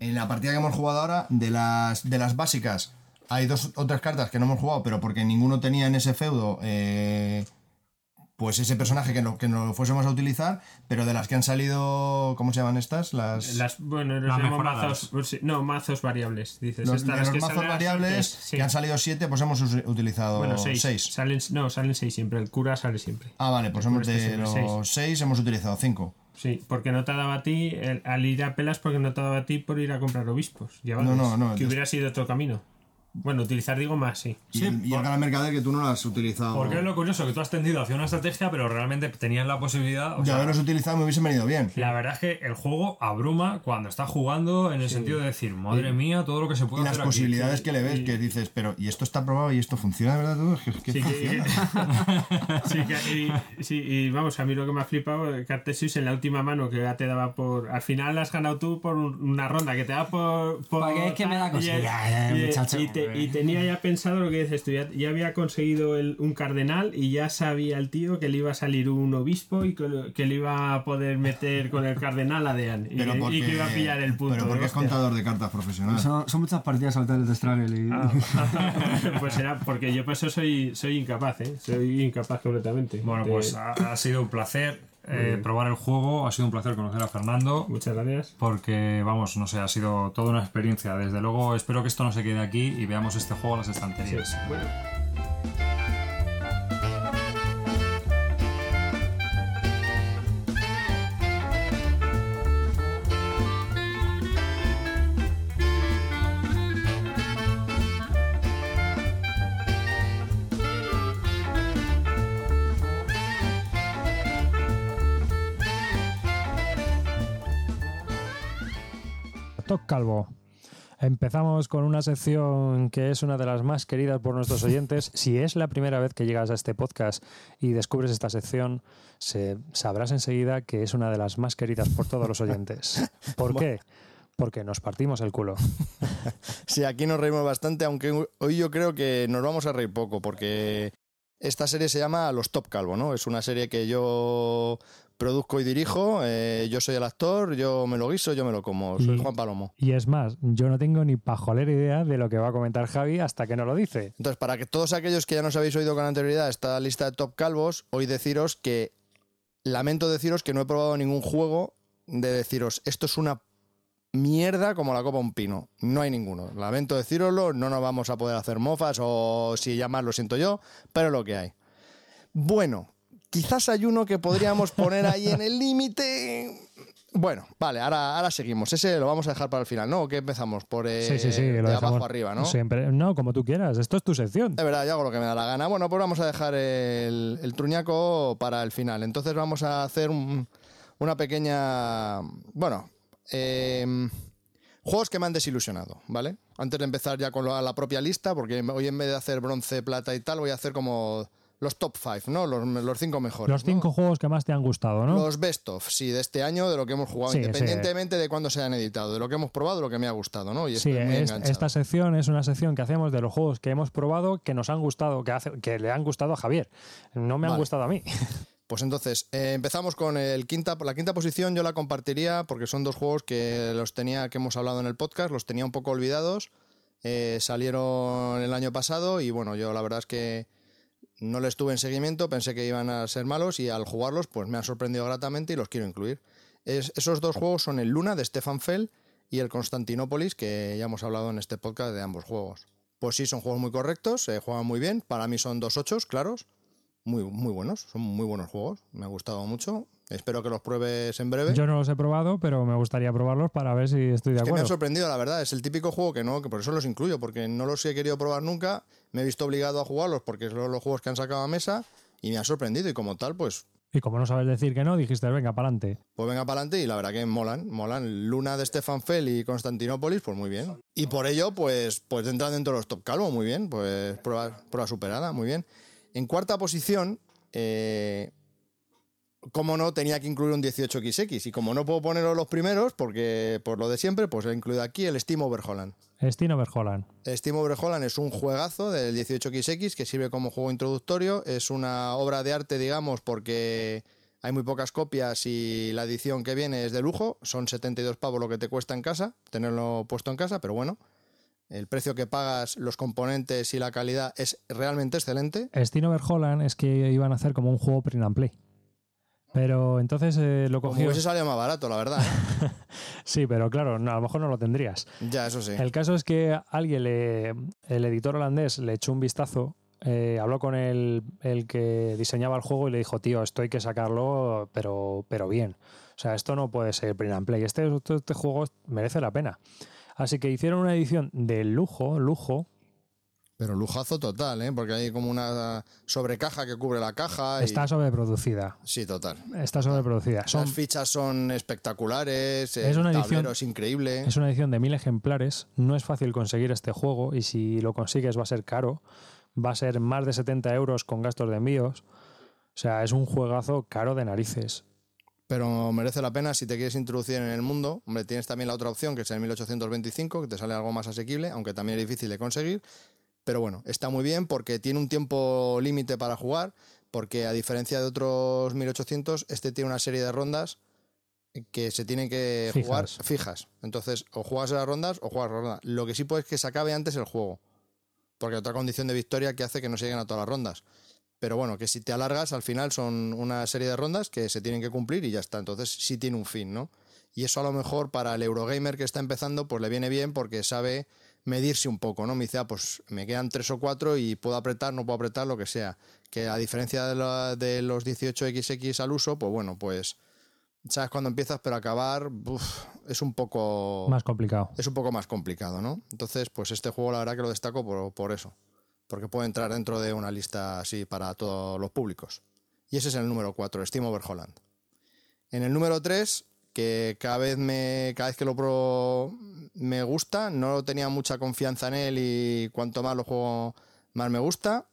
en la partida que hemos jugado ahora, de las, de las básicas, hay dos otras cartas que no hemos jugado, pero porque ninguno tenía en ese feudo eh, pues ese personaje que no, que no lo fuésemos a utilizar, pero de las que han salido, ¿cómo se llaman estas? Las, Las, bueno, los Las mazos. pues No, mazos variables. Dices, los, Estas, de las los que mazos variables sí. que han salido siete, pues hemos utilizado Bueno, seis. seis. Salen, no, salen seis siempre. El cura sale siempre. Ah, vale, pues hemos está de los seis hemos utilizado cinco. Sí, porque no te daba a ti, el- al ir a pelas, porque no te daba a ti por ir a comprar obispos. llevados, No, no, no, Que hubiera sido otro camino. Bueno, utilizar digo más, sí. Y, el, y el gran mercader que tú no lo has utilizado. Porque es lo curioso que tú has tendido hacia una estrategia, pero realmente tenías la posibilidad. o de sea, haberlos utilizado me hubiesen venido bien. La verdad es que el juego abruma cuando estás jugando en el sentido de decir, madre mía, todo lo que se puede Y las hacer aquí". posibilidades que le ves, que dices, pero ¿y esto está probado y esto funciona de verdad todo? Es que- es que Sí, que- funciona. sí, que- y, sí, y vamos, a mí lo que me ha flipado, eh, Cartesius en la última mano que ya te daba por. Al final has ganado tú por un- una ronda que te da por. por Porque es que me da y- cosilla, eh, y- muchacho. y te- y tenía ya pensado lo que dices tú, ya, ya había conseguido el- un cardenal y ya sabía el tío que le iba a salir un obispo y que, le iba a poder meter con el cardenal a Dean. Y, Pero que- y porque, que iba a pillar el punto. Pero porque es hostia. contador de cartas profesional. Son, son muchas partidas saltadas de Struggle y... Ah, pues será porque yo por eso soy, soy incapaz, ¿eh? Soy incapaz completamente. Bueno, de- pues ha, ha sido un placer eh, probar el juego, ha sido un placer conocer a Fernando. Muchas gracias. Porque, vamos, no sé, ha sido toda una experiencia. Desde luego, espero que esto no se quede aquí y veamos este juego a las estanterías. Bueno. Calvo. Empezamos con una sección que es una de las más queridas por nuestros oyentes. Si es la primera vez que llegas a este podcast y descubres esta sección, se- sabrás enseguida que es una de las más queridas por todos los oyentes. ¿Por qué? Porque nos partimos el culo. Sí, aquí nos reímos bastante, aunque hoy yo creo que nos vamos a reír poco, porque esta serie se llama Los Top Calvo, ¿no? Es una serie que yo produzco y dirijo, eh, yo soy el actor, yo me lo guiso, yo me lo como, soy Y- Juan Palomo. Y es más, yo no tengo ni pajolera idea de lo que va a comentar Javi hasta que no lo dice. Entonces, para que todos aquellos que ya nos habéis oído con anterioridad esta lista de Top Calvos, hoy deciros que lamento deciros que no he probado ningún juego de deciros esto es una mierda como la copa un pino. No hay ninguno. Lamento deciroslo, no nos vamos a poder hacer mofas o si llamas lo siento yo, pero lo que hay. Bueno, quizás hay uno que podríamos poner ahí en el límite. Bueno, vale, ahora, ahora seguimos. Ese lo vamos a dejar para el final, ¿no? ¿O qué empezamos? Por eh, sí, sí, sí. de abajo arriba, ¿no? Siempre. No, como tú quieras. Esto es tu sección. De verdad, yo hago lo que me da la gana. Bueno, pues vamos a dejar el, el truñaco para el final. Entonces vamos a hacer un- una pequeña... Bueno, em, juegos que me han desilusionado, ¿vale? Antes de empezar ya con la, la propia lista, porque hoy en vez de hacer bronce, plata y tal, voy a hacer como los top 5, ¿no? Los, los cinco mejores. Los ¿no? cinco juegos que más te han gustado, ¿no? Los best of, sí, de este año, de lo que hemos jugado, Sí, independientemente de cuándo se han editado, de lo que hemos probado, de lo que me ha gustado, ¿no? Y Sí, es- esta sección es una sección que hacemos de los juegos que hemos probado, que nos han gustado, que, hace- que le han gustado a Javier. No me han gustado a mí. Pues entonces, eh, empezamos con el quinta, la quinta posición, yo la compartiría porque son dos juegos que los tenía, que hemos hablado en el podcast, los tenía un poco olvidados, eh, salieron el año pasado y bueno, yo la verdad es que no les tuve en seguimiento, pensé que iban a ser malos y al jugarlos pues me han sorprendido gratamente y los quiero incluir. Es- esos dos juegos son el Luna de Stefan Fell y el Constantinopolis, que ya hemos hablado en este podcast de ambos juegos. Pues sí, son juegos muy correctos, se juegan muy bien, para mí son dos ochos, claros, muy, muy buenos, son muy buenos juegos, me ha gustado mucho. Espero que los pruebes en breve. Yo no los he probado, pero me gustaría probarlos para ver si estoy de Es que me acuerdo. sorprendido, la verdad. Es el típico juego que no, que por eso los incluyo, porque no los he querido probar nunca. Me he visto obligado a jugarlos porque son los juegos que han sacado a mesa y me ha sorprendido. Y como tal, pues, Y como no sabes decir que no, dijiste, venga, para adelante. pues venga para adelante. Y la verdad que molan, molan. Luna de Stefan Fell y Constantinópolis, pues muy bien. Y por ello, pues, pues entran dentro de los top calvo, muy bien. Pues prueba, prueba superada, muy bien. En cuarta posición, eh, como no, tenía que incluir un 18XX. Y como no puedo ponerlo los primeros, porque por lo de siempre, pues he incluido aquí el Steam Overholland. Steam Overholland. Steam Overholland es un juegazo del 18XX que sirve como juego introductorio. Es una obra de arte, digamos, porque hay muy pocas copias y la edición que viene es de lujo. Son 72 pavos lo que te cuesta en casa, tenerlo puesto en casa, pero bueno. El precio que pagas, los componentes y la calidad es realmente excelente. Steam Overholland es que iban a hacer como un juego print and play. Pero entonces eh, lo Como cogió. hubiese salido más barato, la verdad. ¿eh? Sí, pero claro, no, a lo mejor no lo tendrías. ya, eso sí. El caso es que alguien, le, el editor holandés, le echó un vistazo, eh, habló con el, el que diseñaba el juego y le dijo, tío, esto hay que sacarlo, pero, pero bien. O sea, esto no puede ser print and play. Este, este, este juego merece la pena. Así que hicieron una edición de lujo, lujo. Pero lujazo total, ¿eh? Porque hay como una sobrecaja que cubre la caja. y- Está sobreproducida. Sí, total. Está sobreproducida. Son, Las fichas son espectaculares, Es el una edición- es increíble. es una edición de mil ejemplares. No es fácil conseguir este juego y si lo consigues va a ser caro. Va a ser más de 70 euros con gastos de envíos. O sea, es un juegazo caro de narices. Pero merece la pena si te quieres introducir en el mundo. Hombre, tienes también la otra opción, que es el 1825, que te sale algo más asequible, aunque también es difícil de conseguir. Pero bueno, está muy bien porque tiene un tiempo límite para jugar, porque a diferencia de otros 1800, este tiene una serie de rondas que se tienen que Fijas. jugar fijas. Entonces, o juegas las rondas o juegas las rondas. Lo que sí puede es que se acabe antes el juego. Porque otra condición de victoria que hace que no se lleguen a todas las rondas. Pero bueno, que si te alargas, al final son una serie de rondas que se tienen que cumplir y ya está. Entonces sí tiene un fin, ¿no? Y eso a lo mejor para el Eurogamer que está empezando, pues le viene bien porque sabe medirse un poco, ¿no? Me dice, ah, pues me quedan tres o cuatro y puedo apretar, no puedo apretar, lo que sea. Que a diferencia de, la- de los 18XX al uso, pues bueno, pues sabes cuándo empiezas, pero acabar uf, es un poco Más complicado. es un poco más complicado, ¿no? Entonces, pues este juego la verdad que lo destaco por, por eso. Porque puede entrar dentro de una lista así para todos los públicos. Y ese es el número 4, Steam Overholland. En el número 3, que cada vez me cada vez que lo pruebo me gusta, no tenía mucha confianza en él y cuanto más lo juego más me gusta.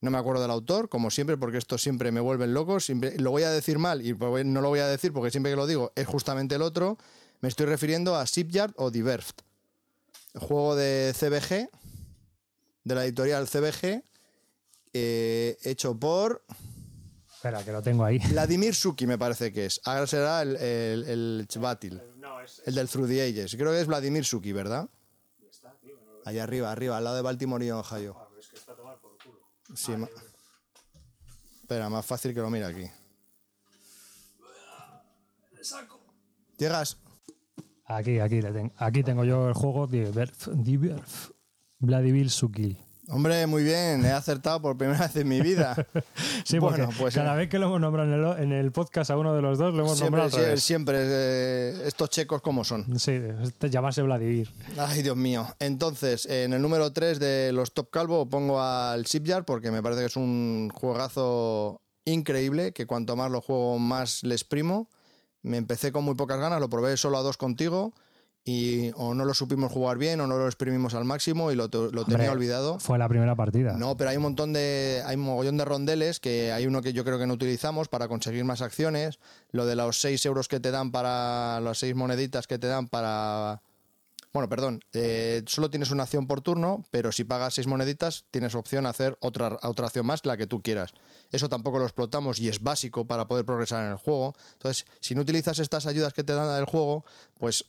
No me acuerdo del autor, como siempre, porque esto siempre me vuelven loco. Siempre, lo voy a decir mal y pues no lo voy a decir porque siempre que lo digo es justamente el otro. Me estoy refiriendo a Shipyard o The Werft. Juego de CBG, de la editorial CBG, eh, hecho por Espera, que lo tengo ahí. Vladimir Suki, me parece que es. Ahora será el, el, el Chvatil, el del Through the Ages. Creo que es Vladimir Suki, ¿verdad? Ahí arriba, arriba, al lado de Baltimore y Ohio. Sí, ma- Espera, más fácil que lo mire aquí. Llegas. Aquí, aquí, le ten- aquí tengo yo el juego de. Vladimir Sukil. Hombre, muy bien, he acertado por primera vez en mi vida. Sí, Bueno, pues, cada eh. vez que lo hemos nombrado en el, en el podcast a uno de los dos, lo hemos Siempre, nombrado al revés. siempre, eh, estos checos como son. Sí, este llamarse Vladimir. Ay, Dios mío. Entonces, en el número 3 de los Top Calvo pongo al Shipyard porque me parece que es un juegazo increíble, que cuanto más lo juego más le exprimo. Me empecé con muy pocas ganas, lo probé solo a dos contigo y o no lo supimos jugar bien o no lo exprimimos al máximo y lo, te- lo tenía olvidado. Fue la primera partida. No, pero hay un montón de. Hay un mogollón de rondeles que hay uno que yo creo que no utilizamos para conseguir más acciones. Lo de los 6 euros que te dan para. Las 6 moneditas que te dan para. Bueno, perdón, eh, solo tienes una acción por turno, pero si pagas 6 moneditas tienes opción a hacer otra, otra acción más, la que tú quieras. Eso tampoco lo explotamos y es básico para poder progresar en el juego. Entonces, si no utilizas estas ayudas que te dan del juego, pues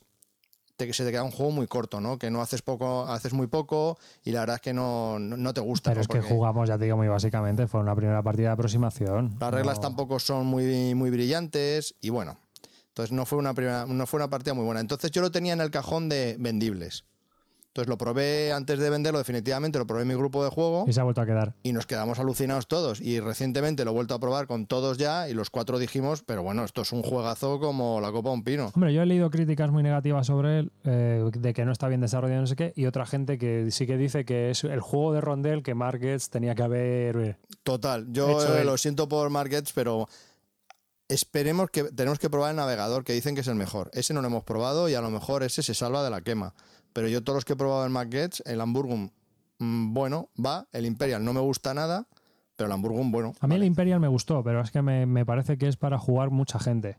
te, se te queda un juego muy corto, ¿no? Que no haces poco, haces muy poco y la verdad es que no, no, no te gusta. Pero ¿no? es que Porque- jugamos, ya te digo, muy básicamente. Fue una primera partida de aproximación. Las reglas tampoco son muy, muy brillantes y bueno. Entonces no fue una primera, no fue una partida muy buena. Entonces yo lo tenía en el cajón de vendibles. Entonces lo probé antes de venderlo definitivamente, lo probé en mi grupo de juego Y se ha vuelto a quedar. y nos quedamos alucinados todos. Y recientemente lo he vuelto a probar con todos ya y los cuatro dijimos, pero bueno, esto es un juegazo como la copa de un pino. Hombre, yo he leído críticas muy negativas sobre él, eh, de que no está bien desarrollado, no sé qué, y otra gente que sí que dice que es el juego de rondel que Mark Getz tenía que haber. eh, Total, yo eh, lo siento por Markets, pero esperemos que tenemos que probar el navegador, que dicen que es el mejor. Ese no lo hemos probado y a lo mejor ese se salva de la quema. Pero yo todos los que he probado en Markets, el Hamburgum, mm, bueno, va. El Imperial no me gusta nada, pero el Hamburgum, bueno. A mí el. Imperial me gustó, pero es que me, me parece que es para jugar mucha gente.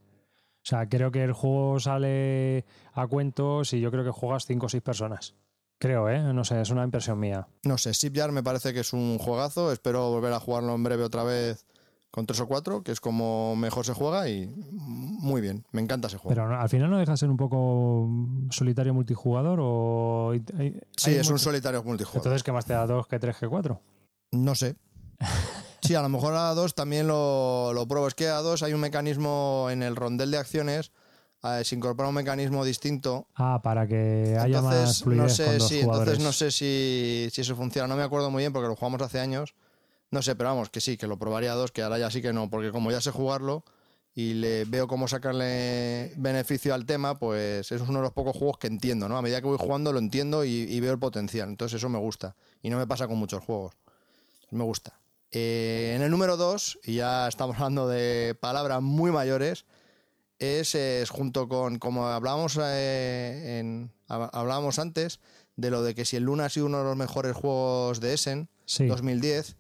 O sea, creo que el juego sale a cuentos y yo creo que juegas 5 o 6 personas. Creo, ¿eh? No sé, es una impresión mía. No sé, Shipyard me parece que es un juegazo. Espero volver a jugarlo en breve otra vez con tres o cuatro, que es como mejor se juega y muy bien. Me encanta ese juego. Pero al final no deja de ser un poco solitario multijugador o... hay- hay- sí, es un solitario multijugador. Entonces, ¿qué más te da dos que tres que cuatro? No sé. Sí, a lo mejor a 2 también lo, lo pruebo. Es que a 2 hay un mecanismo en el rondel de acciones. eh, se incorpora un mecanismo distinto. Ah, para que haya más fluidez no sé con dos si, jugadores. entonces no sé si, si eso funciona. No me acuerdo muy bien porque lo jugamos hace años. No sé, pero vamos, que sí, que lo probaría a dos, que ahora ya sí que no, porque como ya sé jugarlo y le veo cómo sacarle beneficio al tema, pues eso es uno de los pocos juegos que entiendo, ¿no? A medida que voy jugando lo entiendo y, y veo el potencial. Entonces eso me gusta. Y no me pasa con muchos juegos. Me gusta. Eh, en el número 2, y ya estamos hablando de palabras muy mayores, es, es junto con, como hablábamos, eh, en, hablábamos antes, de lo de que si el Luna ha sido uno de los mejores juegos de Essen, Sí. 2010,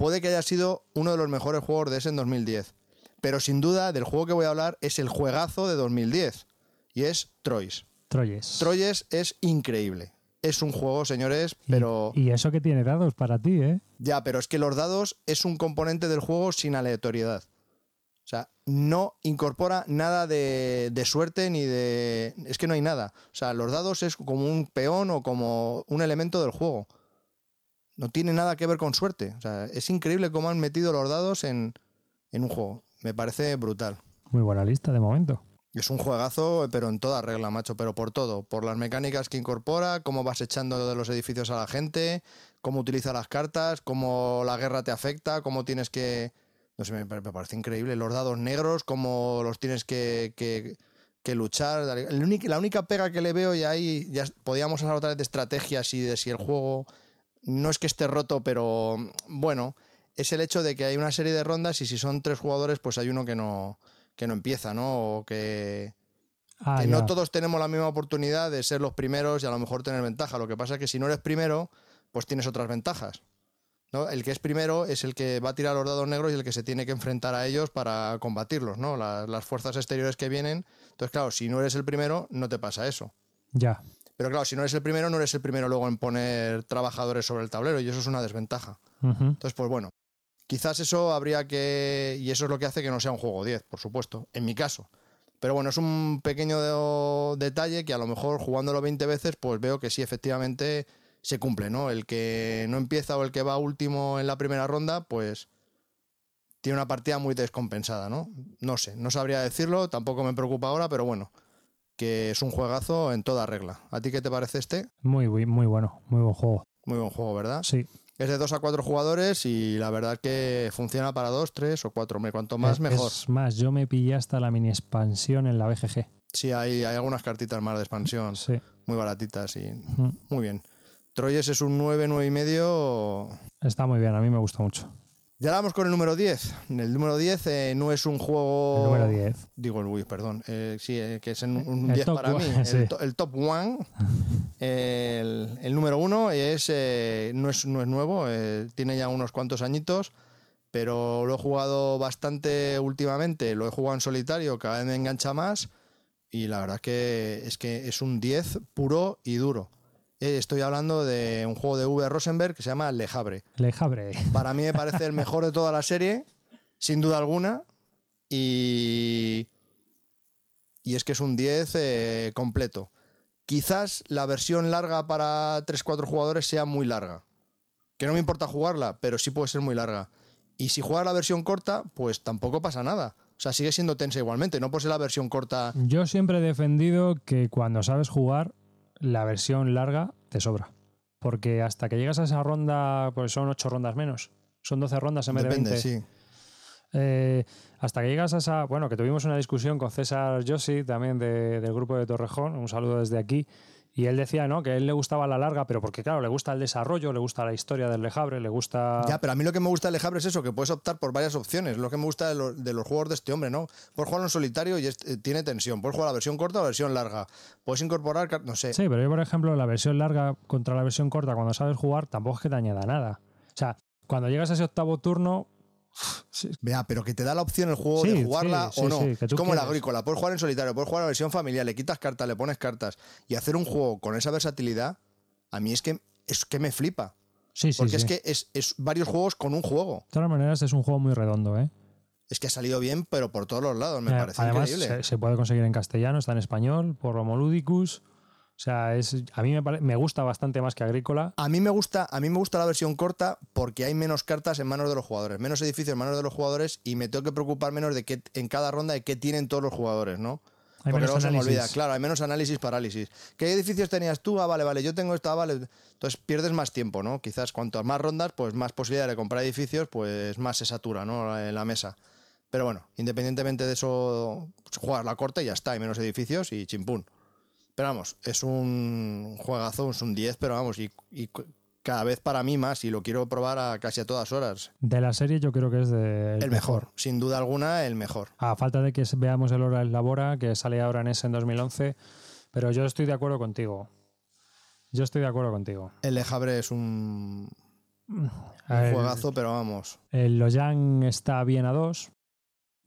puede que haya sido uno de los mejores juegos de Essen 2010. Pero sin duda, del juego que voy a hablar es el juegazo de 2010, y es Troyes. Troyes. Troyes es increíble. Es un juego, señores, Y- pero... Y, eso que tiene dados para ti, ¿eh? Ya, pero es que los dados es un componente del juego sin aleatoriedad. O sea, no incorpora nada de, de suerte ni de... Es que no hay nada. O sea, los dados es como un peón o como un elemento del juego. No tiene nada que ver con suerte. O sea, es increíble cómo han metido los dados en, en un juego. Me parece brutal. Muy buena lista de momento. Es un juegazo, pero en toda regla, macho, pero por todo. Por las mecánicas que incorpora, cómo vas echando de los edificios a la gente, cómo utiliza las cartas, cómo la guerra te afecta, cómo tienes que... No sé, me, parece increíble. Los dados negros, cómo los tienes que, que- que luchar. La única pega que le veo, y ahí ya podíamos hablar otra vez de estrategias y de si el juego no es que esté roto, pero bueno, es el hecho de que hay una serie de rondas y si son tres jugadores, pues hay uno que no, que no empieza, ¿no? O que, Ah, que no todos tenemos la misma oportunidad de ser los primeros y a lo mejor tener ventaja. Lo que pasa es que si no eres primero, pues tienes otras ventajas. ¿no? El que es primero es el que va a tirar los dados negros y el que se tiene que enfrentar a ellos para combatirlos, ¿no? Las, las fuerzas exteriores que vienen. Entonces, claro, si no eres el primero, no te pasa eso. Ya. Pero claro, si no eres el primero, no eres el primero luego en poner trabajadores sobre el tablero y eso es una desventaja. Entonces, pues bueno, quizás eso habría que... Y eso es lo que hace que no sea un juego 10, por supuesto, en mi caso. Pero bueno, es un pequeño de- detalle que a lo mejor jugándolo 20 veces, pues veo que sí, efectivamente se cumple, ¿no? El que no empieza o el que va último en la primera ronda, pues tiene una partida muy descompensada, ¿no? No sé, no sabría decirlo, tampoco me preocupa ahora, pero bueno, que es un juegazo en toda regla. ¿A ti qué te parece este? Muy, muy, muy bueno. Muy buen juego. Muy buen juego, ¿verdad? Sí. Es de 2 a 4 jugadores y la verdad que funciona para 2, 3 o 4. Hombre, cuanto más, es, mejor. Es más, yo me pillé hasta la mini expansión en la BGG. Sí, hay, hay algunas cartitas más de expansión, Sí. muy baratitas y Mm. muy bien. Troyes es un 9, 9 y medio. Está muy bien, a mí me gusta mucho. Ya vamos con el número 10. El número 10 eh, no es un juego... El número 10. Digo el Wii, perdón. Eh, sí, eh, que es en un El 10 top para mí. one, sí. El, to- el top one. El, el número 1 es, eh, no, es, no es nuevo, eh, tiene ya unos cuantos añitos, pero lo he jugado bastante últimamente. Lo he jugado en solitario, cada vez me engancha más. Y la verdad que es que es un 10 puro y duro. Eh, Estoy hablando de un juego de V. Rosenberg que se llama Le Havre. Le Jabre. Para mí me parece el mejor de toda la serie, sin duda alguna. Y, y es que es un 10 eh, completo. Quizás la versión larga para 3-4 jugadores sea muy larga. Que no me importa jugarla, pero sí puede ser muy larga. Y si juegas la versión corta, pues tampoco pasa nada. O sea, sigue siendo tensa igualmente, no por ser la versión corta. Yo siempre he defendido que cuando sabes jugar, la versión larga te sobra. Porque hasta que llegas a esa ronda, pues son 8 rondas menos. Son 12 rondas en vez de Depende, 20. sí. Eh, hasta que llegas a esa. Bueno, que tuvimos una discusión con César Yossi, también de- del grupo de Torrejón. Un saludo desde aquí. Y él decía, ¿no? Que a él le gustaba la larga, pero porque, claro, le gusta el desarrollo, le gusta la historia del Lejabre, le gusta. Ya, pero a mí lo que me gusta de Lejabre es eso, que puedes optar por varias opciones. Lo que me gusta de, lo- de los juegos de este hombre, ¿no? Puedes jugarlo en solitario y es- eh, tiene tensión. Puedes jugar la versión corta o la versión larga. Puedes incorporar, no sé. Sí, pero yo, por ejemplo, la versión larga contra la versión corta, cuando sabes jugar, tampoco es que te añada nada. O sea, cuando llegas a ese octavo turno. Sí, Vea, pero que te da la opción el juego Sí, de jugarla sí, o no. es como la quieras. agrícola. Puedes jugar en solitario, puedes jugar la versión familiar, le quitas cartas, le pones cartas y hacer un juego con esa versatilidad a mí es que, es que me flipa. Sí, sí, Porque es que es, es varios juegos con un juego. De todas maneras, es un juego muy redondo, ¿eh? Es que ha salido bien, pero por todos los lados. Me Eh, parece Además, increíble. se, se puede conseguir en castellano, está en español, por Romoludicus. O sea, es, a mí me, pare- me gusta bastante más que Agrícola. A mí me gusta, a mí me gusta la versión corta porque hay menos cartas en manos de los jugadores, menos edificios en manos de los jugadores y me tengo que preocupar menos de qué en cada ronda de qué tienen todos los jugadores, ¿no? Hay porque luego se me olvida, claro, hay menos análisis parálisis. ¿Qué edificios tenías tú? Ah, vale, vale, yo tengo esta, vale. Entonces pierdes más tiempo, ¿no? Quizás cuantas más rondas, pues más posibilidad de comprar edificios, pues más se satura, ¿no? En la mesa. Pero bueno, independientemente de eso, juegas la corta y ya está, hay menos edificios y chimpún. Pero vamos, es un juegazo, es un 10, pero vamos, y, cada vez para mí más, y lo quiero probar a casi a todas horas. De la serie yo creo que es de El, mejor, sin duda alguna, el mejor. A falta de que veamos el Hora Labora, que sale ahora en ese en 2011. Pero yo estoy de acuerdo contigo. Yo estoy de acuerdo contigo. El de Jabre es un, un El- juegazo, pero vamos. El Loyang está bien a dos.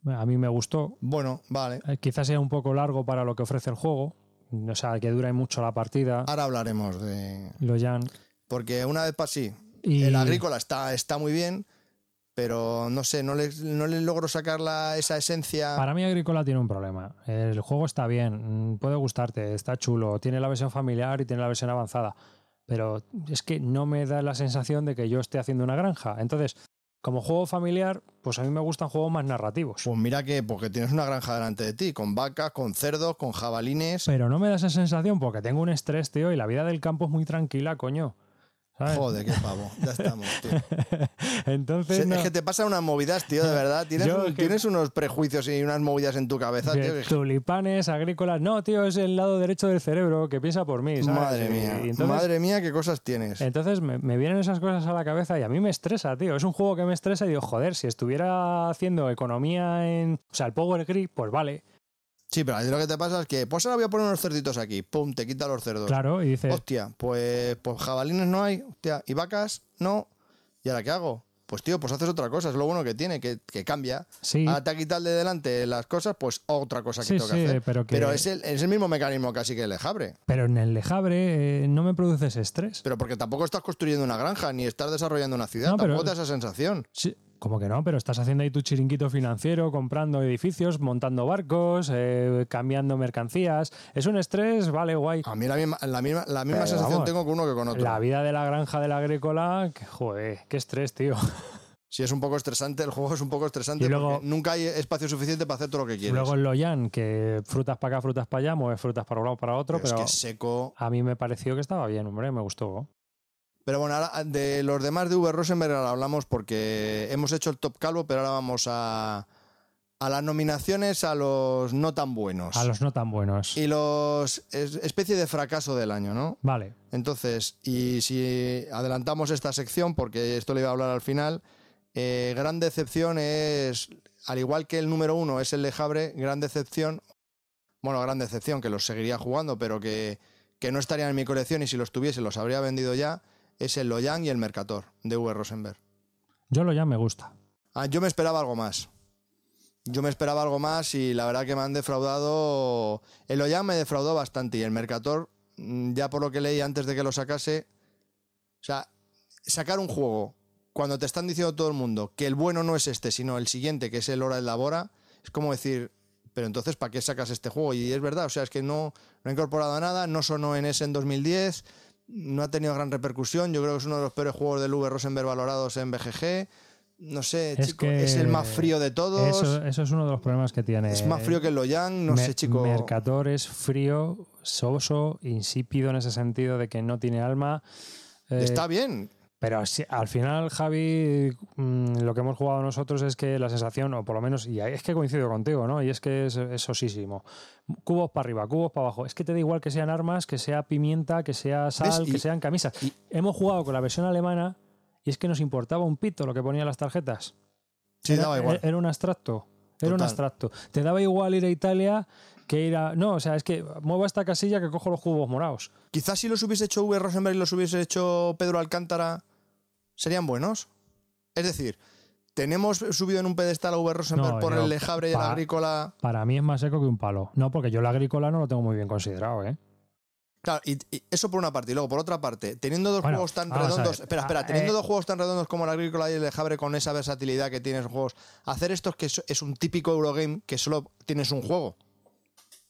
A mí me gustó. Bueno, vale. Eh, Quizás sea un poco largo para lo que ofrece el juego. O sea, que dure mucho la partida. Ahora hablaremos de. Loyang. Porque una vez para sí, Y el agrícola está, está muy bien, pero no sé, no le, no le logro sacar la, esa esencia. Para mí Agrícola tiene un problema. El juego está bien, mm, puede gustarte, está chulo, tiene la versión familiar y tiene la versión avanzada, pero es que no me da la sensación de que yo esté haciendo una granja. Entonces, como juego familiar, pues a mí me gustan juegos más narrativos. Pues mira que, porque tienes una granja delante de ti, con vacas, con cerdos, con jabalines. Pero no me da esa sensación porque tengo un estrés, tío, y la vida del campo es muy tranquila, coño. ¿Sabes? Joder, qué pavo. Ya estamos, tío. Entonces, no- Es que te pasan unas movidas, tío, de verdad. Tienes, Yo un- que- tienes unos prejuicios y unas movidas en tu cabeza, tío. que- tulipanes, agrícolas. No, tío, es el lado derecho del cerebro que piensa por mí. ¿sabes? Madre Y- mía, y entonces- madre mía, qué cosas tienes. Entonces me, me vienen esas cosas a la cabeza y a mí me estresa, tío. Es un juego que me estresa y digo, joder, si estuviera haciendo economía en. O sea, el Power Grid, pues vale. Sí, pero ahí lo que te pasa es que, pues ahora voy a poner unos cerditos aquí. Pum, te quita los cerdos. Claro, y dices, Hostia, pues, pues jabalines no hay. Hostia, y vacas no. ¿Y ahora qué hago? Pues tío, pues haces otra cosa. Es lo bueno que tiene, que, que cambia. sí, Ahora te ha quitado de delante las cosas, pues otra cosa que Sí, que sí, hacer. pero que- es, el, es el mismo mecanismo casi que el lejabre. pero en el lejabre eh, no me produce ese estrés. Pero porque tampoco estás construyendo una granja ni estás desarrollando una ciudad. No, pero- tampoco te da esa sensación. Sí, como que no, pero estás haciendo ahí tu chiringuito financiero, comprando edificios, montando barcos, eh, cambiando mercancías. Es un estrés, vale, guay. A mí la misma, la misma, la misma sensación vamos, tengo con uno que con otro. La vida de la granja de la agrícola, que, joder, qué estrés, tío. Si es un poco estresante, el juego es un poco estresante Y luego- porque nunca hay espacio suficiente para hacer todo lo que quieres. Luego el Loyan, que frutas para acá, frutas para allá, mueves frutas para un lado para otro, pero, pero, es que seco. a mí me pareció que estaba bien, hombre, me gustó. Pero bueno, ahora de los demás de V. Rosenberg ahora hablamos porque hemos hecho el top calvo, pero ahora vamos a, a las nominaciones a los no tan buenos. A los no tan buenos. Y los es- especie de fracaso del año, ¿no? Vale. Entonces, y si adelantamos esta sección, porque esto le iba a hablar al final, eh, gran decepción es, al igual que el número uno es el Lejabre, gran decepción, bueno, gran decepción, que los seguiría jugando, pero que, que no estarían en mi colección y si los tuviese los habría vendido ya, es el Loyang y el Mercator de V. Rosenberg. Yo lo ya me gusta. Ah, yo me esperaba algo más. Yo me esperaba algo más y la verdad que me han defraudado. El Oyan me defraudó bastante y el Mercator, mm, ya por lo que leí antes de que lo sacase. O sea, sacar un juego cuando te están diciendo todo el mundo que el bueno no es este, sino el siguiente, que es el Hora del Labora, es como decir, pero entonces, ¿para qué sacas este juego? Y es verdad, o sea, es que no, no ha incorporado nada, no sonó en ese en 2010, no ha tenido gran repercusión. Yo creo que es uno de los peores juegos del V. Rosenberg valorados en BGG. No sé, Es chico, es el más frío de todos. Eso, eso es uno de los problemas que tiene. es más frío que el Loyang, no Me- sé, chico. Mercator es frío, soso, insípido en ese sentido de que no tiene alma. Eh, Está bien. Pero al final, Javi, mm, lo que hemos jugado nosotros es que la sensación, o por lo menos, y es que coincido contigo, ¿no? Y es que es, es sosísimo. Cubos para arriba, cubos para abajo. Es que te da igual que sean armas, que sea pimienta, que sea sal, que sean camisas. Hemos jugado con la versión alemana y es que nos importaba un pito lo que ponía en las tarjetas. Sí, era, daba igual. Era un abstracto. Era un abstracto. Te daba igual ir a Italia que ir a. No, o sea, es que muevo esta casilla que cojo los cubos morados. Quizás si los hubiese hecho V. Rosenberg y los hubiese hecho Pedro Alcántara, serían buenos. Es decir, tenemos subido en un pedestal a V. Rosenberg No, por el Lejabre y el Agrícola. Para mí es más seco que un palo. No, porque yo la agrícola no lo tengo muy bien considerado, ¿eh? Claro, y, y eso por una parte. Y luego, por otra parte, teniendo dos Bueno, juegos tan redondos. Espera, espera, Ah, teniendo eh. dos juegos tan redondos como el Agrícola y el de Jabre con esa versatilidad que tienen los juegos, hacer esto que es, es un típico Eurogame que solo tienes un juego.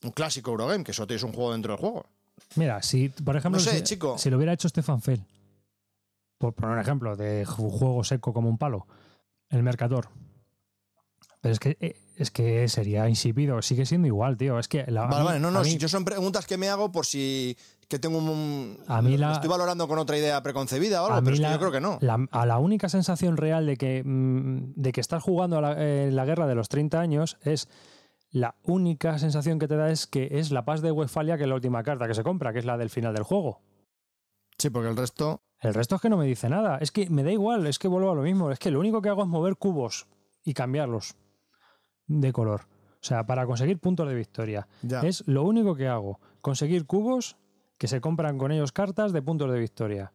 Un clásico Eurogame, que solo tienes un juego dentro del juego. Mira, si, por ejemplo, No sé, si, chico. si lo hubiera hecho Stefan Fell, por poner un ejemplo de ju- juego seco como un palo, el Mercator. Pero es que, eh, es que sería insípido, sigue siendo igual, tío. Es que la, Vale, mí- vale, no, no, mí- si yo son preguntas que me hago por si que tengo un... A mí la- Estoy valorando con otra idea preconcebida o algo, pero es que yo creo que no. la- a la única sensación real de que, mm, de que estás jugando a la, eh, la guerra de los 30 años es la única sensación que te da es que es la paz de Westfalia que es la última carta que se compra, que es la del final del juego. Sí, porque el resto... El resto es que no me dice nada. Es que me da igual, es que vuelvo a lo mismo. Es que lo único que hago es mover cubos y cambiarlos de color. O sea, para conseguir puntos de victoria. Ya. Es lo único que hago. Conseguir cubos que se compran con ellos cartas de puntos de victoria.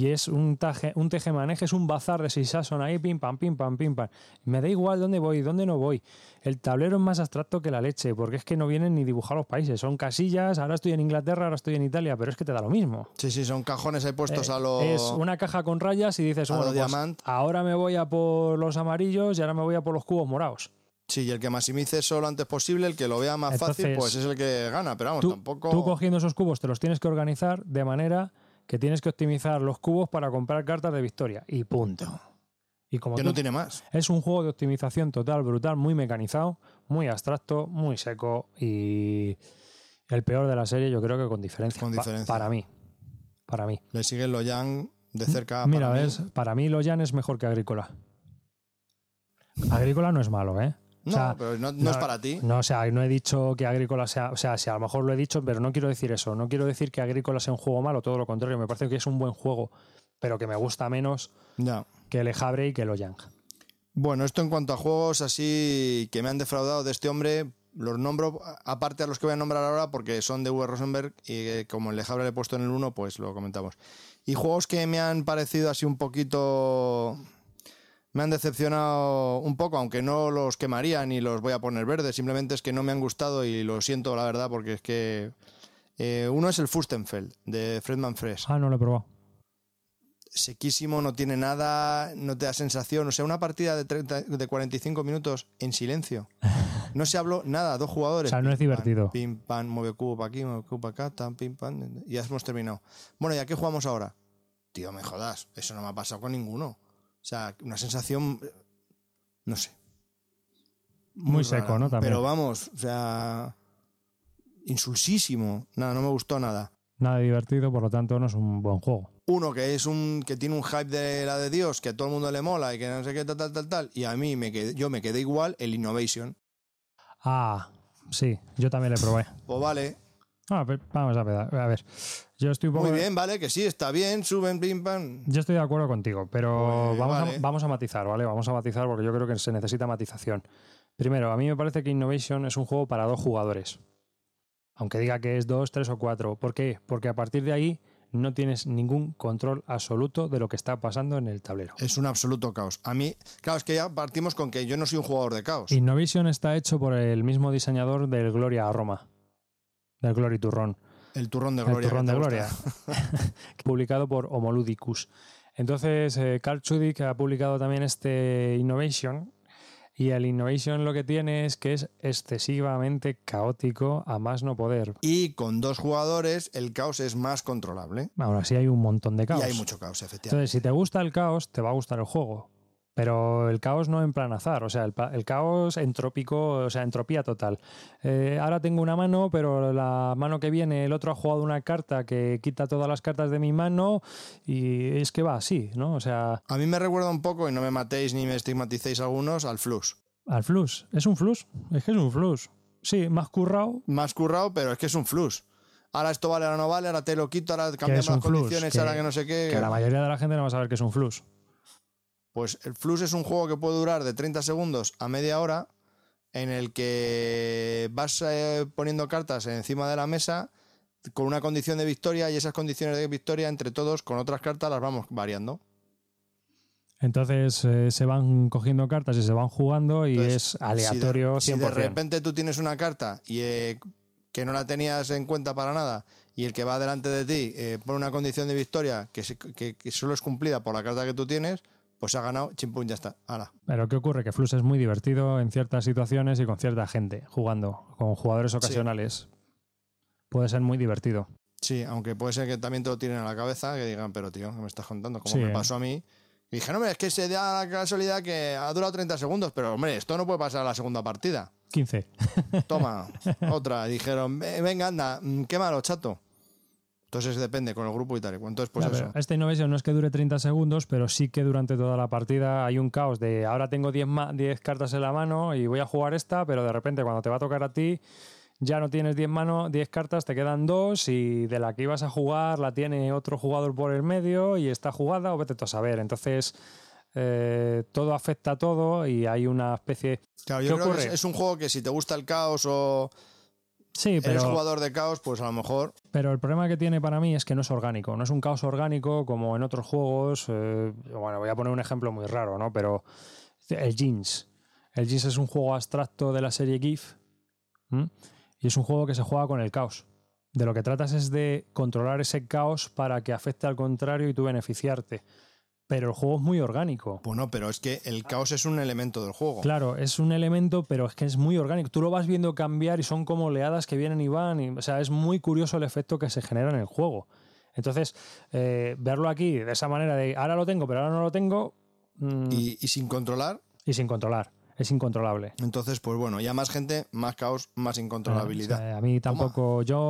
Y es un, taje, un teje-maneje, es un bazar de Sissason ahí, pim pam, pim pam, pim pam. Me da igual dónde voy, dónde no voy. El tablero es más abstracto que la leche, porque es que no vienen ni dibujar los países. Son casillas, ahora estoy en Inglaterra, ahora estoy en Italia, pero es que te da lo mismo. Sí, sí, son cajones ahí puestos Eh, a los... Es una caja con rayas y dices, bueno, pues ahora me voy a por los amarillos y ahora me voy a por los cubos morados. Sí, y el que maximice eso lo antes posible, el que lo vea más fácil, pues es el que gana. Pero vamos, Tú, tampoco... tú cogiendo esos cubos te los tienes que organizar de manera que tienes que optimizar los cubos para comprar cartas de victoria. Y punto. Y como que tú- no tiene más. es un juego de optimización total, brutal, muy mecanizado, muy abstracto, muy seco y el peor de la serie yo creo que con diferencia. Con Pa- diferencia. para mí. Para mí. Le sigue lo Yang de cerca. Mira, para mí. ves, para mí Loyan es mejor que Agrícola. Agrícola no es malo, ¿eh? No, O sea, pero no, no es para ti. No, o sea, no he dicho que Agrícola sea. O sea, si a lo mejor lo he dicho, pero no quiero decir eso. No quiero decir que Agrícola sea un juego malo, todo lo contrario. Me parece que es un buen juego, pero que me gusta menos que el Jabre y que el Oyang. Bueno, esto en cuanto a juegos así que me han defraudado de este hombre, los nombro aparte a los que voy a nombrar ahora porque son de Uwe Rosenberg y eh, como el de Jabre le he puesto en el 1, pues lo comentamos. Y juegos que me han parecido así un poquito... Me han decepcionado un poco, aunque no los quemaría ni los voy a poner verdes, simplemente es que no me han gustado y lo siento la verdad porque es que... eh, uno es el Fustenfeld de Fredman Fresh. Ah, no lo he probado. sequísimo, no tiene nada, no te da sensación. O sea, una partida de, 30, de 45 minutos en silencio. No se habló nada, dos jugadores. O sea, no es Pim, divertido. Pim, pam, mueve cubo para aquí, mueve cubo para acá, tan, pim, pam. Y ya hemos terminado. Bueno, ¿y a qué jugamos ahora? Tío, me jodas, eso no me ha pasado con ninguno. O sea, una sensación, no sé. Muy seco, ¿no? También. Pero vamos, o sea, insulsísimo. Nada, no me gustó nada. Nada divertido, por lo tanto, no es un buen juego. uno que es un que tiene un hype de la de Dios, que a todo el mundo le mola y que no sé qué tal tal tal tal y a mí me quedé, yo me quedé igual el Innovation. Ah, sí, yo también le probé. Pues vale, Ah, pero vamos a ver, a ver. Yo estoy un poco. muy bien, vale, que sí, está bien, suben, pim, pam. Yo estoy de acuerdo contigo, pero vamos, vale. a, vamos a matizar, ¿vale? Vamos a matizar porque yo creo que se necesita matización. Primero, a mí me parece que Innovation es un juego para dos jugadores. Aunque diga que es dos, tres o cuatro. ¿Por qué? Porque a partir de ahí no tienes ningún control absoluto de lo que está pasando en el tablero. Es un absoluto caos. A mí, claro, es que ya partimos con que yo no soy un jugador de caos. Innovation está hecho por el mismo diseñador del Gloria a Roma. Del Glory Turrón. El turrón de El gloria. turrón que de gloria. publicado por Homoludicus. Entonces, eh, Carl Chudik ha publicado también este Innovation. Y el Innovation lo que tiene es que es excesivamente caótico a más no poder. Y con dos jugadores el caos es más controlable. Aún así hay un montón de caos. Y hay mucho caos, efectivamente. Entonces, si te gusta el caos, te va a gustar el juego. Pero el caos no en plan azar, o sea, el, el caos entrópico, o sea, entropía total. Eh, ahora tengo una mano, pero la mano que viene, el otro ha jugado una carta que quita todas las cartas de mi mano y es que va así, ¿no? O sea, A mí me recuerda un poco, y no me matéis ni me estigmaticéis algunos, al flux. al flux. ¿Es un flux? Es que es un flux. Sí, más currado. Más currado, pero es que es un flux. Ahora esto vale, ahora no vale, ahora te lo quito, ahora cambiamos las flux? condiciones, Que- ahora que no sé qué. Que la mayoría de la gente no va a saber que es un flux. Pues el Flux es un juego que puede durar de 30 segundos a media hora, en el que vas eh, poniendo cartas encima de la mesa con una condición de victoria y esas condiciones de victoria entre todos con otras cartas las vamos variando. Entonces eh, se van cogiendo cartas y se van jugando y Entonces, es aleatorio si de, 100%. si de repente tú tienes una carta y eh, que no la tenías en cuenta para nada y el que va delante de ti eh, pone una condición de victoria que, se- que- que solo es cumplida por la carta que tú tienes, pues ha ganado, chimpum, ya está. Pero ¿qué ocurre? Que Flux es muy divertido en ciertas situaciones y con cierta gente jugando, con jugadores ocasionales. Puede ser muy divertido. Sí, aunque puede ser que también te lo tiren a la cabeza, que digan, pero tío, ¿qué me estás contando? Como Sí, me eh. pasó a mí. Y dije, no, hombre, es que se da la casualidad que ha durado 30 segundos, pero hombre, esto no puede pasar a la segunda partida. 15. Toma, otra. Dijeron, "Ve- venga, anda, mm, qué malo, chato. Entonces depende con el grupo y tal. Entonces, pues Ya, eso. Esta Innovation no es que dure 30 segundos, pero sí que durante toda la partida hay un caos de ahora tengo 10, ma- 10 cartas en la mano y voy a jugar esta, pero de repente cuando te va a tocar a ti ya no tienes 10 mano, 10 cartas, te quedan dos y de la que ibas a jugar la tiene otro jugador por el medio y está jugada o vete tú a saber. Entonces eh, todo afecta a todo y hay una especie... Claro, ¿Qué yo creo que ocurre? es, es un juego que si te gusta el caos o Sí, eres pero... jugador de caos, pues a lo mejor. Pero el problema que tiene para mí es que no es orgánico, no es un caos orgánico como en otros juegos. eh, bueno, voy a poner un ejemplo muy raro, ¿no? Pero el Jeans. El Jeans es un juego abstracto de la serie GIF y es un juego que se juega con el caos. De lo que tratas es de controlar ese caos para que afecte al contrario y tú beneficiarte. Pero el juego es muy orgánico. Bueno, pero es que el caos es un elemento del juego. Claro, es un elemento, pero es que es muy orgánico. Tú lo vas viendo cambiar y son como oleadas que vienen y van. Y, o sea, es muy curioso el efecto que se genera en el juego. Entonces, eh, verlo aquí de esa manera de ahora lo tengo, pero ahora no lo tengo, mm, y, Y, y sin controlar, sin controlar. Es incontrolable. entonces, pues bueno, ya más gente, más caos, más incontrolabilidad. O sea, a mí tampoco. Yo,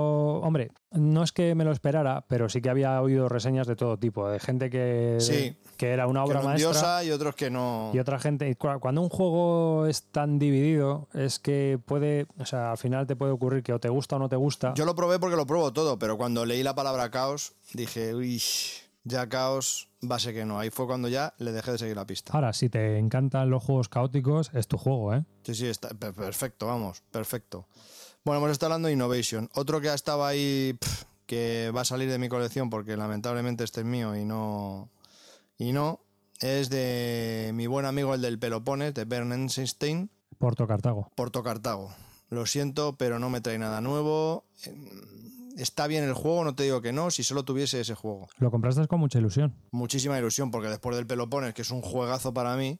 hombre, no es que me lo esperara, pero sí que había oído reseñas de todo tipo, de gente que, Sí. que era una obra maestra. y otros que no. Y otra gente, cuando un juego es tan dividido, es que puede, o sea, al final te puede ocurrir que o te gusta o no te gusta. Yo lo probé porque lo pruebo todo, pero cuando leí la palabra caos, dije, uy, ya caos, ser que no. Ahí fue cuando ya le dejé de seguir la pista. Ahora, si te encantan los juegos caóticos, es tu juego, ¿eh? Sí, sí, está per- perfecto, vamos, perfecto. Bueno, hemos estado hablando de Innovation. Otro que ha estado ahí, pf, que va a salir de mi colección porque lamentablemente este es mío y no. Y no, es de mi buen amigo el del Pelopones, de Bern Einstein, Porto Cartago. Porto Cartago. Lo siento, pero no me trae nada nuevo. Eh, Está bien el juego, no te digo que no, si solo tuviese ese juego. Lo compraste con mucha ilusión. Muchísima ilusión, porque después del Pelopones, que es un juegazo para mí,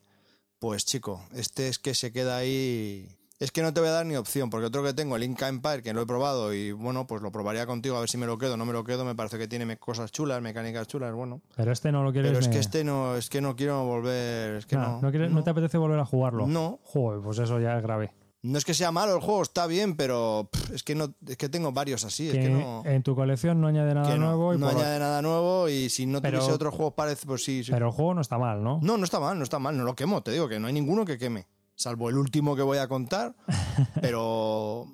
pues chico, este es que se queda ahí. Es que no te voy a dar ni opción, porque otro que tengo, el Inca Empire, que lo he probado y bueno, pues lo probaría contigo a ver si me lo quedo, no me lo quedo, me parece que tiene cosas chulas, mecánicas chulas, bueno. Pero este no lo quieres. Pero es ni- que este no, es que no quiero volver, es que Nah, no. no, quieres- no te apetece volver a jugarlo. No. Joder, pues eso ya es grave. No es que sea malo el juego, está bien, pero pff, es que no, es que tengo varios así, es que que no. en tu colección no añade nada no, nuevo y no por- añade nada nuevo y si no Pero- tuviese otros juegos parece, pues sí, sí. Pero el juego no está mal, ¿no? No, no está mal, no está mal, no lo quemo, te digo que no hay ninguno que queme, salvo el último que voy a contar, pero...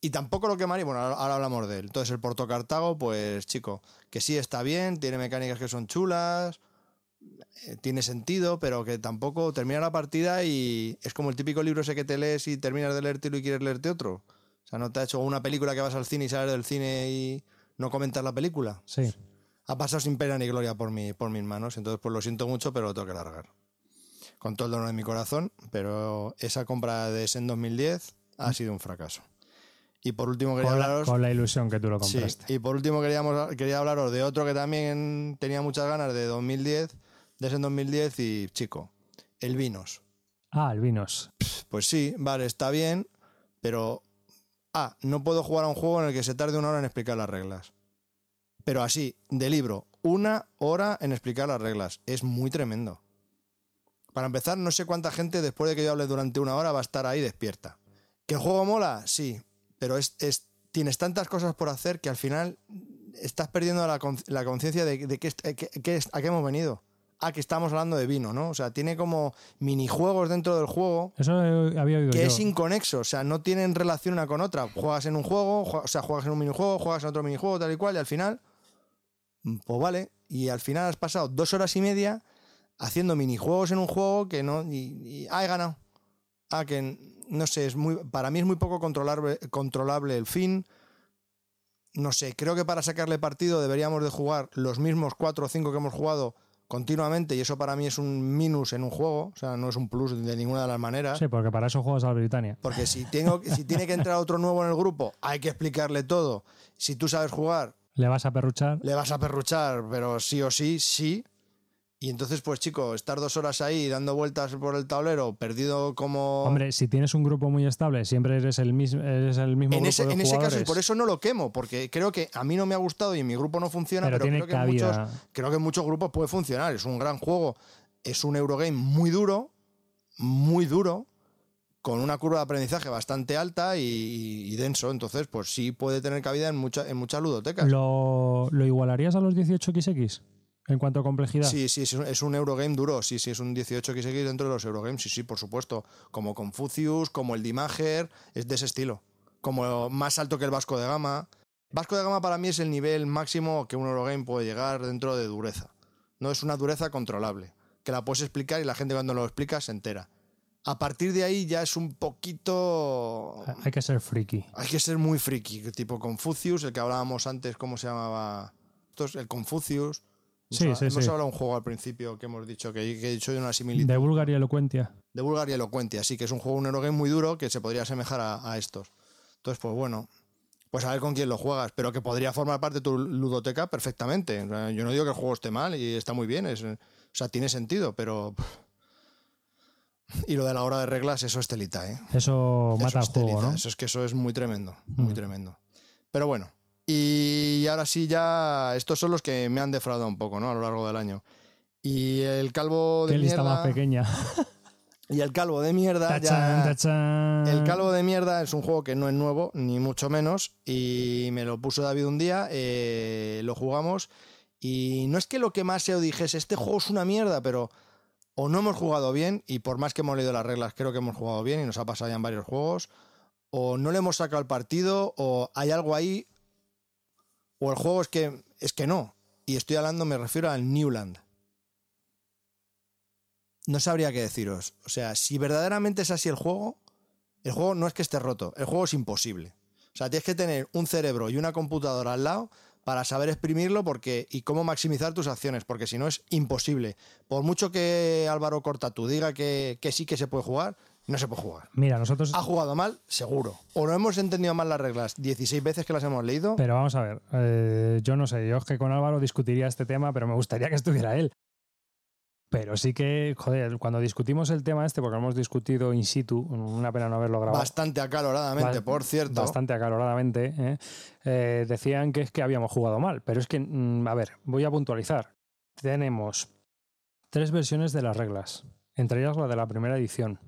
Y tampoco lo quemaría, bueno, ahora, hablamos de él. Entonces el Porto Cartago, pues chico, que sí está bien, tiene mecánicas que son chulas, tiene sentido, pero que tampoco termina la partida y es como el típico libro ese que te lees y terminas de leértelo y quieres leerte otro. O sea, no te ha hecho una película que vas al cine y sales del cine y no comentas la película Sí. ha pasado sin pena ni gloria por, mi, por mis manos. Entonces, pues lo siento mucho, pero lo tengo que largar. Con todo el dolor de mi corazón, pero esa compra de SEN 2010 ha sido un fracaso. Y por último quería Con la, hablaros... con la ilusión que tú lo Sí, compraste. y por último queríamos, quería hablaros de otro que también tenía muchas ganas de 2010, de SEN 2010 y chico, el Vinos. Ah, el Vinos. Pues sí, vale, está bien, pero... Ah, no puedo jugar a un juego en el que se tarde una hora en explicar las reglas. Pero así, de libro, una hora en explicar las reglas. Es muy tremendo. Para empezar, no sé cuánta gente después de que yo hable durante una hora va a estar ahí despierta. ¿Que el juego mola? Sí, pero es, es- tienes tantas cosas por hacer que al final estás perdiendo la, la conciencia de, de qué- qué es- a qué hemos venido. Ah, que estamos hablando de vino, ¿no? O sea, tiene como minijuegos dentro del juego Eso había oído que yo. es inconexo, o sea, no tienen relación una con otra. Juegas en un juego, jue- o sea, juegas en un minijuego, juegas en otro minijuego, tal y cual, y al final, mm, pues vale, y al final has pasado dos horas y media haciendo minijuegos en un juego que no, y, y ah, he ganado. Ah, que no sé, es muy, para mí es muy poco controlable, controlable el fin. No sé, creo que para sacarle partido deberíamos de jugar los mismos cuatro o cinco que hemos jugado continuamente y eso para mí es un minus en un juego, o sea, no es un plus de ninguna de las maneras. Sí, porque para eso juegas a la Britannia. Porque si, tengo, si tiene que entrar otro nuevo en el grupo, hay que explicarle todo. Si tú sabes jugar, ¿Le vas a perruchar? le vas a perruchar, pero sí o sí, sí. Y entonces, pues chico, estar dos horas ahí dando vueltas por el tablero, perdido como... Hombre, si tienes un grupo muy estable, siempre eres el mismo, eres el mismo en grupo ese, de en ese caso, y por eso no lo quemo, porque creo que a mí no me ha gustado y en mi grupo no funciona, Pero pero, tiene creo, que en cabida. muchos, creo que en muchos grupos puede funcionar. Es un gran juego, es un Eurogame muy duro, muy duro, con una curva de aprendizaje bastante alta y, y denso. Entonces, pues sí puede tener cabida en, mucha, en muchas ludotecas. ¿Lo, ¿Lo igualarías a los 18XX en cuanto a complejidad? Sí, sí, es un, Eurogame duro, sí, sí, es un 18XX dentro de los Eurogames, sí, sí, por supuesto. Como Confucius, como el Dimager, es de ese estilo. Como más alto que el Vasco de Gama. Vasco de Gama para mí es el nivel máximo que un Eurogame puede llegar dentro de dureza. No es una dureza controlable, que la puedes explicar y la gente cuando lo explica se entera. A partir de ahí ya es un poquito... Hay que ser friki. Hay que ser muy friki, tipo Confucius, el que hablábamos antes, ¿cómo se llamaba? Esto es el Confucius. Sí, hemos sí, hemos sí. hablado de un juego al principio que hemos dicho, que, que he dicho de una similitud. De De, Bulgaria Elocuentia. Bulgaria Elocuentia, sí, que es un juego, un Eurogame muy duro que se podría asemejar a, a estos. Entonces, pues bueno, pues a ver con quién lo juegas, pero que podría formar parte de tu ludoteca perfectamente. O sea, yo no digo que el juego esté mal y está muy bien, es, o sea, tiene sentido, pero... Y lo de la hora de reglas, eso es telita, ¿eh? Eso mata Eso al es juego, telita, ¿no? Eso es que eso es muy tremendo, muy Mm. tremendo. Pero bueno, y ahora sí ya, estos son los que me han defraudado un poco, ¿no? A lo largo del año. Y el calvo de Qué lista mierda. más pequeña. Y el calvo de mierda Tachán, ya. tachán. El calvo de mierda es un juego que no es nuevo, ni mucho menos, y me lo puso David un día, eh, lo jugamos, y no es que lo que más se dijese, este juego es una mierda, pero o no hemos jugado bien, y por más que hemos leído las reglas, creo que hemos jugado bien, y nos ha pasado ya en varios juegos, o no le hemos sacado el partido, o hay algo ahí, o el juego es que, es que no. Y estoy hablando, me refiero al Newland. No sabría qué deciros. O sea, si verdaderamente es así el juego, el juego no es que esté roto, el juego es imposible. O sea, tienes que tener un cerebro y una computadora al lado para saber exprimirlo porque y cómo maximizar tus acciones, porque si no es imposible. Por mucho que Álvaro Cortatu diga que, que sí que se puede jugar, no se puede jugar. Mira, nosotros. Ha jugado mal, seguro. O no hemos entendido mal las reglas 16 veces que las hemos leído. Pero vamos a ver, eh, yo no sé, yo es que con Álvaro discutiría este tema, pero me gustaría que estuviera él. Pero sí que, joder, cuando discutimos el tema este, porque lo hemos discutido in situ, una pena no haberlo grabado. Bastante acaloradamente, Ba- por cierto. Bastante acaloradamente. ¿eh? Eh, decían que es que habíamos jugado mal. Pero es que, mm, a ver, voy a puntualizar. Tenemos tres versiones de las reglas. Entre ellas la de la primera edición.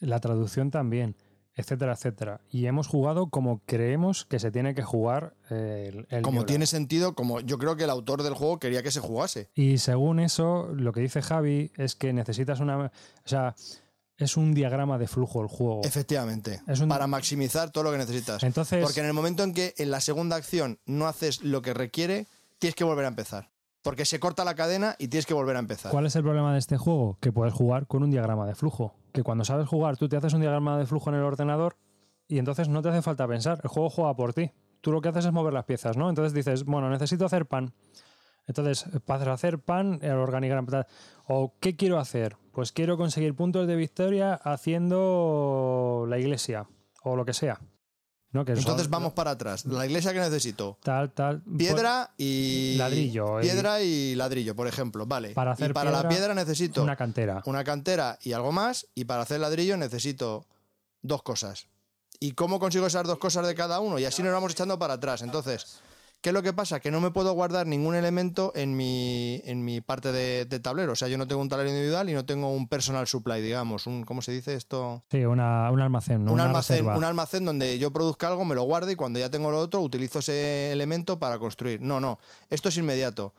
La traducción también, etcétera, etcétera. Y hemos jugado como creemos que se tiene que jugar eh, el, el Como tiene sentido, como yo creo que el autor del juego quería que se jugase. Y según eso, lo que dice Javi es que necesitas una... O sea, es un diagrama de flujo el juego. Efectivamente. Es un- Para maximizar todo lo que necesitas. Entonces, Porque en el momento en que en la segunda acción no haces lo que requiere, tienes que volver a empezar. Porque se corta la cadena y tienes que volver a empezar. ¿cuál es el problema de este juego? Que puedes jugar con un diagrama de flujo. Que cuando sabes jugar, tú te haces un diagrama de flujo en el ordenador y entonces no te hace falta pensar. El juego juega por ti. Tú lo que haces es mover las piezas, ¿no? Entonces dices, bueno, necesito hacer pan. Entonces, para hacer pan, el organigrama. ¿O qué quiero hacer? Pues quiero conseguir puntos de victoria haciendo la iglesia o lo que sea. ¿No? Que son- Entonces vamos para atrás. La iglesia que necesito. Tal, tal. Piedra y. Ladrillo, y- Piedra y ladrillo, por ejemplo. Vale. Para hacer y para la piedra, piedra necesito Una cantera. una cantera y algo más. Y para hacer ladrillo necesito dos cosas. ¿Y cómo consigo esas dos cosas de cada uno? Y así nos vamos echando para atrás. Entonces, ¿qué es lo que pasa? Que no me puedo guardar ningún elemento en mi, en mi parte de, de tablero. O sea, yo no tengo un tablero individual y no tengo un personal supply, digamos. Un, ¿Cómo se dice esto? Sí, una, un almacén, ¿no? un, Una almacén, reserva. un almacén donde yo produzca algo, me lo guarde y cuando ya tengo lo otro, utilizo ese elemento para construir. No, no. Esto es inmediato.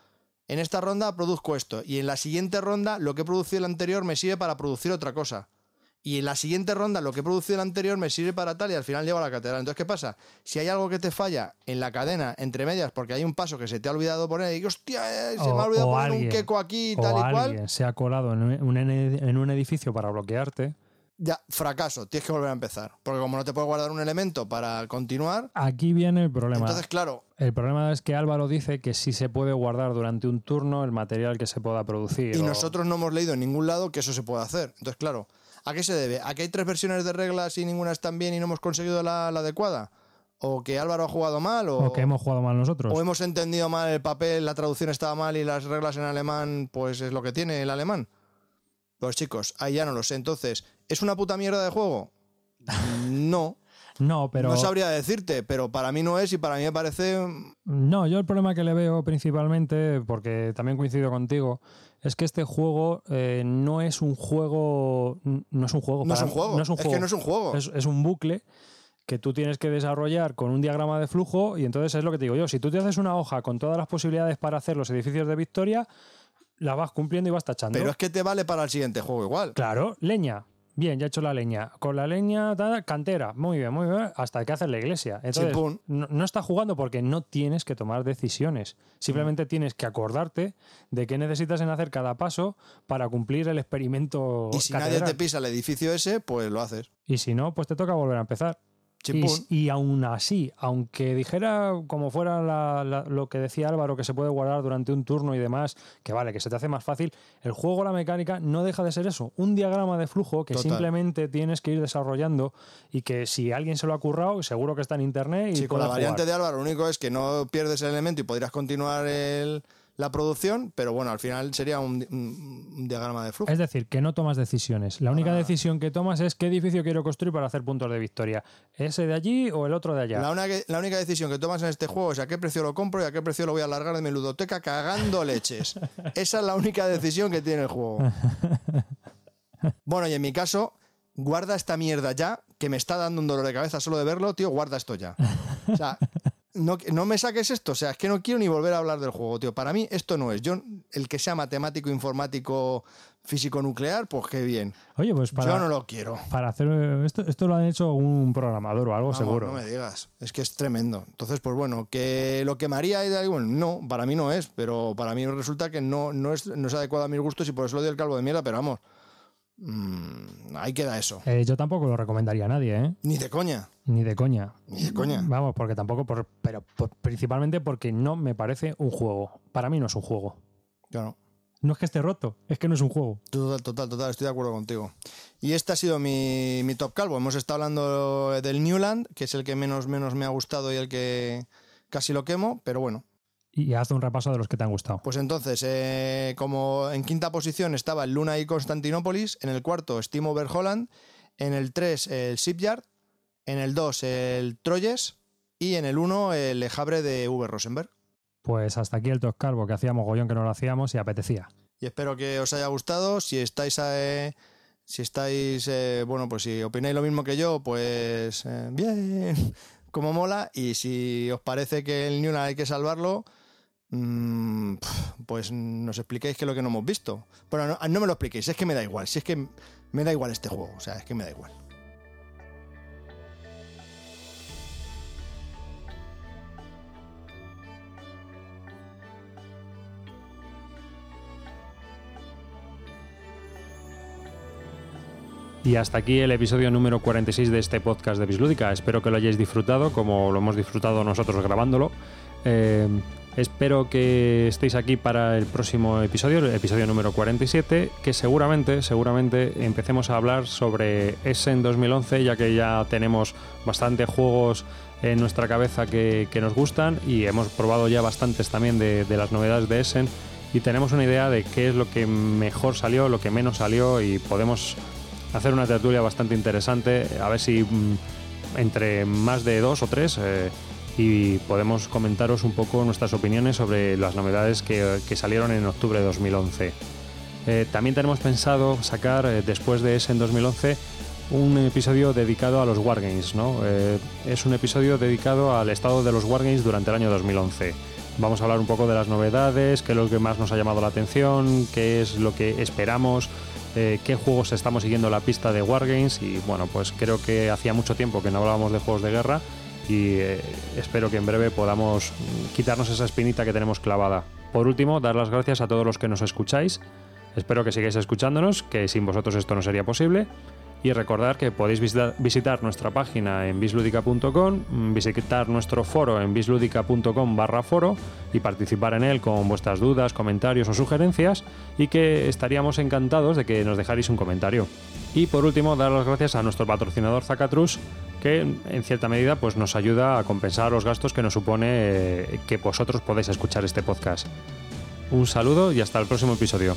En esta ronda produzco esto. Y en la siguiente ronda, lo que he producido en la anterior me sirve para producir otra cosa. Y en la siguiente ronda, lo que he producido en la anterior me sirve para tal y al final llego a la catedral. Entonces, ¿qué pasa? Si hay algo que te falla en la cadena, entre medias, porque hay un paso que se te ha olvidado poner y hostia, eh, se O- me ha olvidado poner un alguien- queco aquí y tal y cual. alguien se ha colado en un, un- en un edificio para bloquearte. ya, fracaso, tienes que volver a empezar. Porque como no te puedes guardar un elemento para continuar, Aquí viene el problema. entonces, claro, El problema es que Álvaro dice que sí se puede guardar durante un turno el material que se pueda producir. y o- nosotros no hemos leído en ningún lado que eso se puede hacer. Entonces, claro, ¿a qué se debe? ¿A que hay tres versiones de reglas y ninguna están bien y no hemos conseguido la, la adecuada? ¿O que Álvaro ha jugado mal? ¿O, o que hemos jugado mal nosotros. o hemos entendido mal el papel, la traducción estaba mal y las reglas en alemán, pues es lo que tiene el alemán? Pues chicos, ahí ya no lo sé. Entonces, ¿es una puta mierda de juego? No. No, pero. No sabría decirte, pero para mí no es y para mí me parece. No, yo el problema que le veo principalmente, porque también coincido contigo, es que este juego eh, no es un juego. No es un juego. No es un juego. No es un Es juego. que no es un juego. Es, es un bucle que tú tienes que desarrollar con un diagrama de flujo y entonces es lo que te digo yo. Si tú te haces una hoja con todas las posibilidades para hacer los edificios de victoria, la vas cumpliendo y vas tachando. Pero es que te vale para el siguiente juego igual. Claro, leña. Bien, ya he hecho la leña. Con la leña, tal, cantera. Muy bien, muy bien. Hasta que haces la iglesia. Entonces, no, no estás jugando porque no tienes que tomar decisiones. Simplemente tienes que acordarte de qué necesitas en hacer cada paso para cumplir el experimento. Y si nadie te pisa el edificio ese, pues lo haces. Y si no, pues te toca volver a empezar. Y, aún así, aunque dijera como fuera la- la- lo que decía Álvaro, que se puede guardar durante un turno y demás, que vale, que se te hace más fácil, el juego, la mecánica, no deja de ser eso, un diagrama de flujo que Total. simplemente tienes que ir desarrollando y que si alguien se lo ha currado, seguro que está en internet y Sí, con la variante jugar. de Álvaro, lo único es que no pierdes el elemento y podrías continuar el- la producción, pero bueno, al final sería un, diagrama de flujo. Es decir, que no tomas decisiones. La única decisión que tomas es qué edificio quiero construir para hacer puntos de victoria. ¿Ese de allí o el otro de allá? La única, la única decisión que tomas en este juego es a qué precio lo compro y a qué precio lo voy a alargar de mi ludoteca cagando leches. Esa es la única decisión que tiene el juego. Bueno, y en mi caso, guarda esta mierda ya, que me está dando un dolor de cabeza solo de verlo, tío, guarda esto ya. O sea, no, no me saques esto, o sea, es que no quiero ni volver a hablar del juego, tío. Para mí esto no es. Yo, el que sea matemático, informático, físico nuclear, pues qué bien. Oye, pues para, Yo no lo quiero. para hacer esto, esto lo han hecho un programador o algo Vamos, seguro. No me digas, es que es tremendo. Entonces, pues bueno, que lo quemaría y tal, bueno, no, para mí no es, pero para mí resulta que no, no, es, no es adecuado a mis gustos y por eso lo doy el calvo de mierda, pero vamos, mm, ahí queda eso. Eh, yo tampoco lo recomendaría a nadie, ¿eh? Ni de coña, Ni de coña. ni de coña. Vamos, porque tampoco, por, pero por- principalmente porque no me parece un juego. Para mí no es un juego. Claro. No es que esté roto, es que no es un juego. Total, total, total, estoy de acuerdo contigo. Y este ha sido mi, mi top calvo. Hemos estado hablando del Newland, que es el que menos, menos me ha gustado y el que casi lo quemo, pero bueno, Y haz un repaso de los que te han gustado. Pues entonces, eh, como en quinta posición estaba el Luna y Constantinópolis, en el cuarto Steam Over Holland, en el 3 el Shipyard, en el 2 el Troyes y en el 1 el Le Havre de V. Rosenberg. Pues hasta aquí el Top Calvo, que hacíamos gollón que no lo hacíamos y apetecía. Y espero que os haya gustado. Si estáis, eh, si estáis, eh, bueno, pues si opináis lo mismo que yo, pues eh, bien, como mola. Y si os parece que el Newland hay que salvarlo, mm, pues nos expliquéis qué es lo que no hemos visto. Bueno, no, no me lo expliquéis, es que me da igual. Si es que me da igual este juego, o sea, es que me da igual. Y hasta aquí el episodio número 46 de este podcast de Bislúdica. Espero que lo hayáis disfrutado como lo hemos disfrutado nosotros grabándolo. Eh, espero que estéis aquí para el próximo episodio, el episodio número 47, que seguramente, seguramente empecemos a hablar sobre Essen 2011, ya que ya tenemos bastantes juegos en nuestra cabeza que, que nos gustan y hemos probado ya bastantes también de, de las novedades de Essen y tenemos una idea de qué es lo que mejor salió, lo que menos salió y podemos hacer una tertulia bastante interesante, a ver si mm, entre más de dos o tres eh, y podemos comentaros un poco nuestras opiniones sobre las novedades que, salieron en octubre de 2011. Eh, también tenemos pensado sacar eh, después de ese en 2011 un episodio dedicado a los Wargames, ¿no? Es un episodio dedicado al estado de los Wargames durante el año 2011. Vamos a hablar un poco de las novedades, qué es lo que más nos ha llamado la atención, qué es lo que esperamos, eh, qué juegos estamos siguiendo la pista de Wargames y bueno, pues creo que hacía mucho tiempo que no hablábamos de juegos de guerra y eh, espero que en breve podamos mm, quitarnos esa espinita que tenemos clavada. Por último, dar las gracias a todos los que nos escucháis. Espero que sigáis escuchándonos, que sin vosotros esto no sería posible. Y recordar que podéis visita- visitar nuestra página en bisludica.com, visitar nuestro foro en bisludica.com barra foro y participar en él con vuestras dudas, comentarios o sugerencias y que estaríamos encantados de que nos dejarais un comentario. Y por último, dar las gracias a nuestro patrocinador Zacatrus, que en cierta medida pues, nos ayuda a compensar los gastos que nos supone eh, que vosotros podéis escuchar este podcast. Un saludo y hasta el próximo episodio.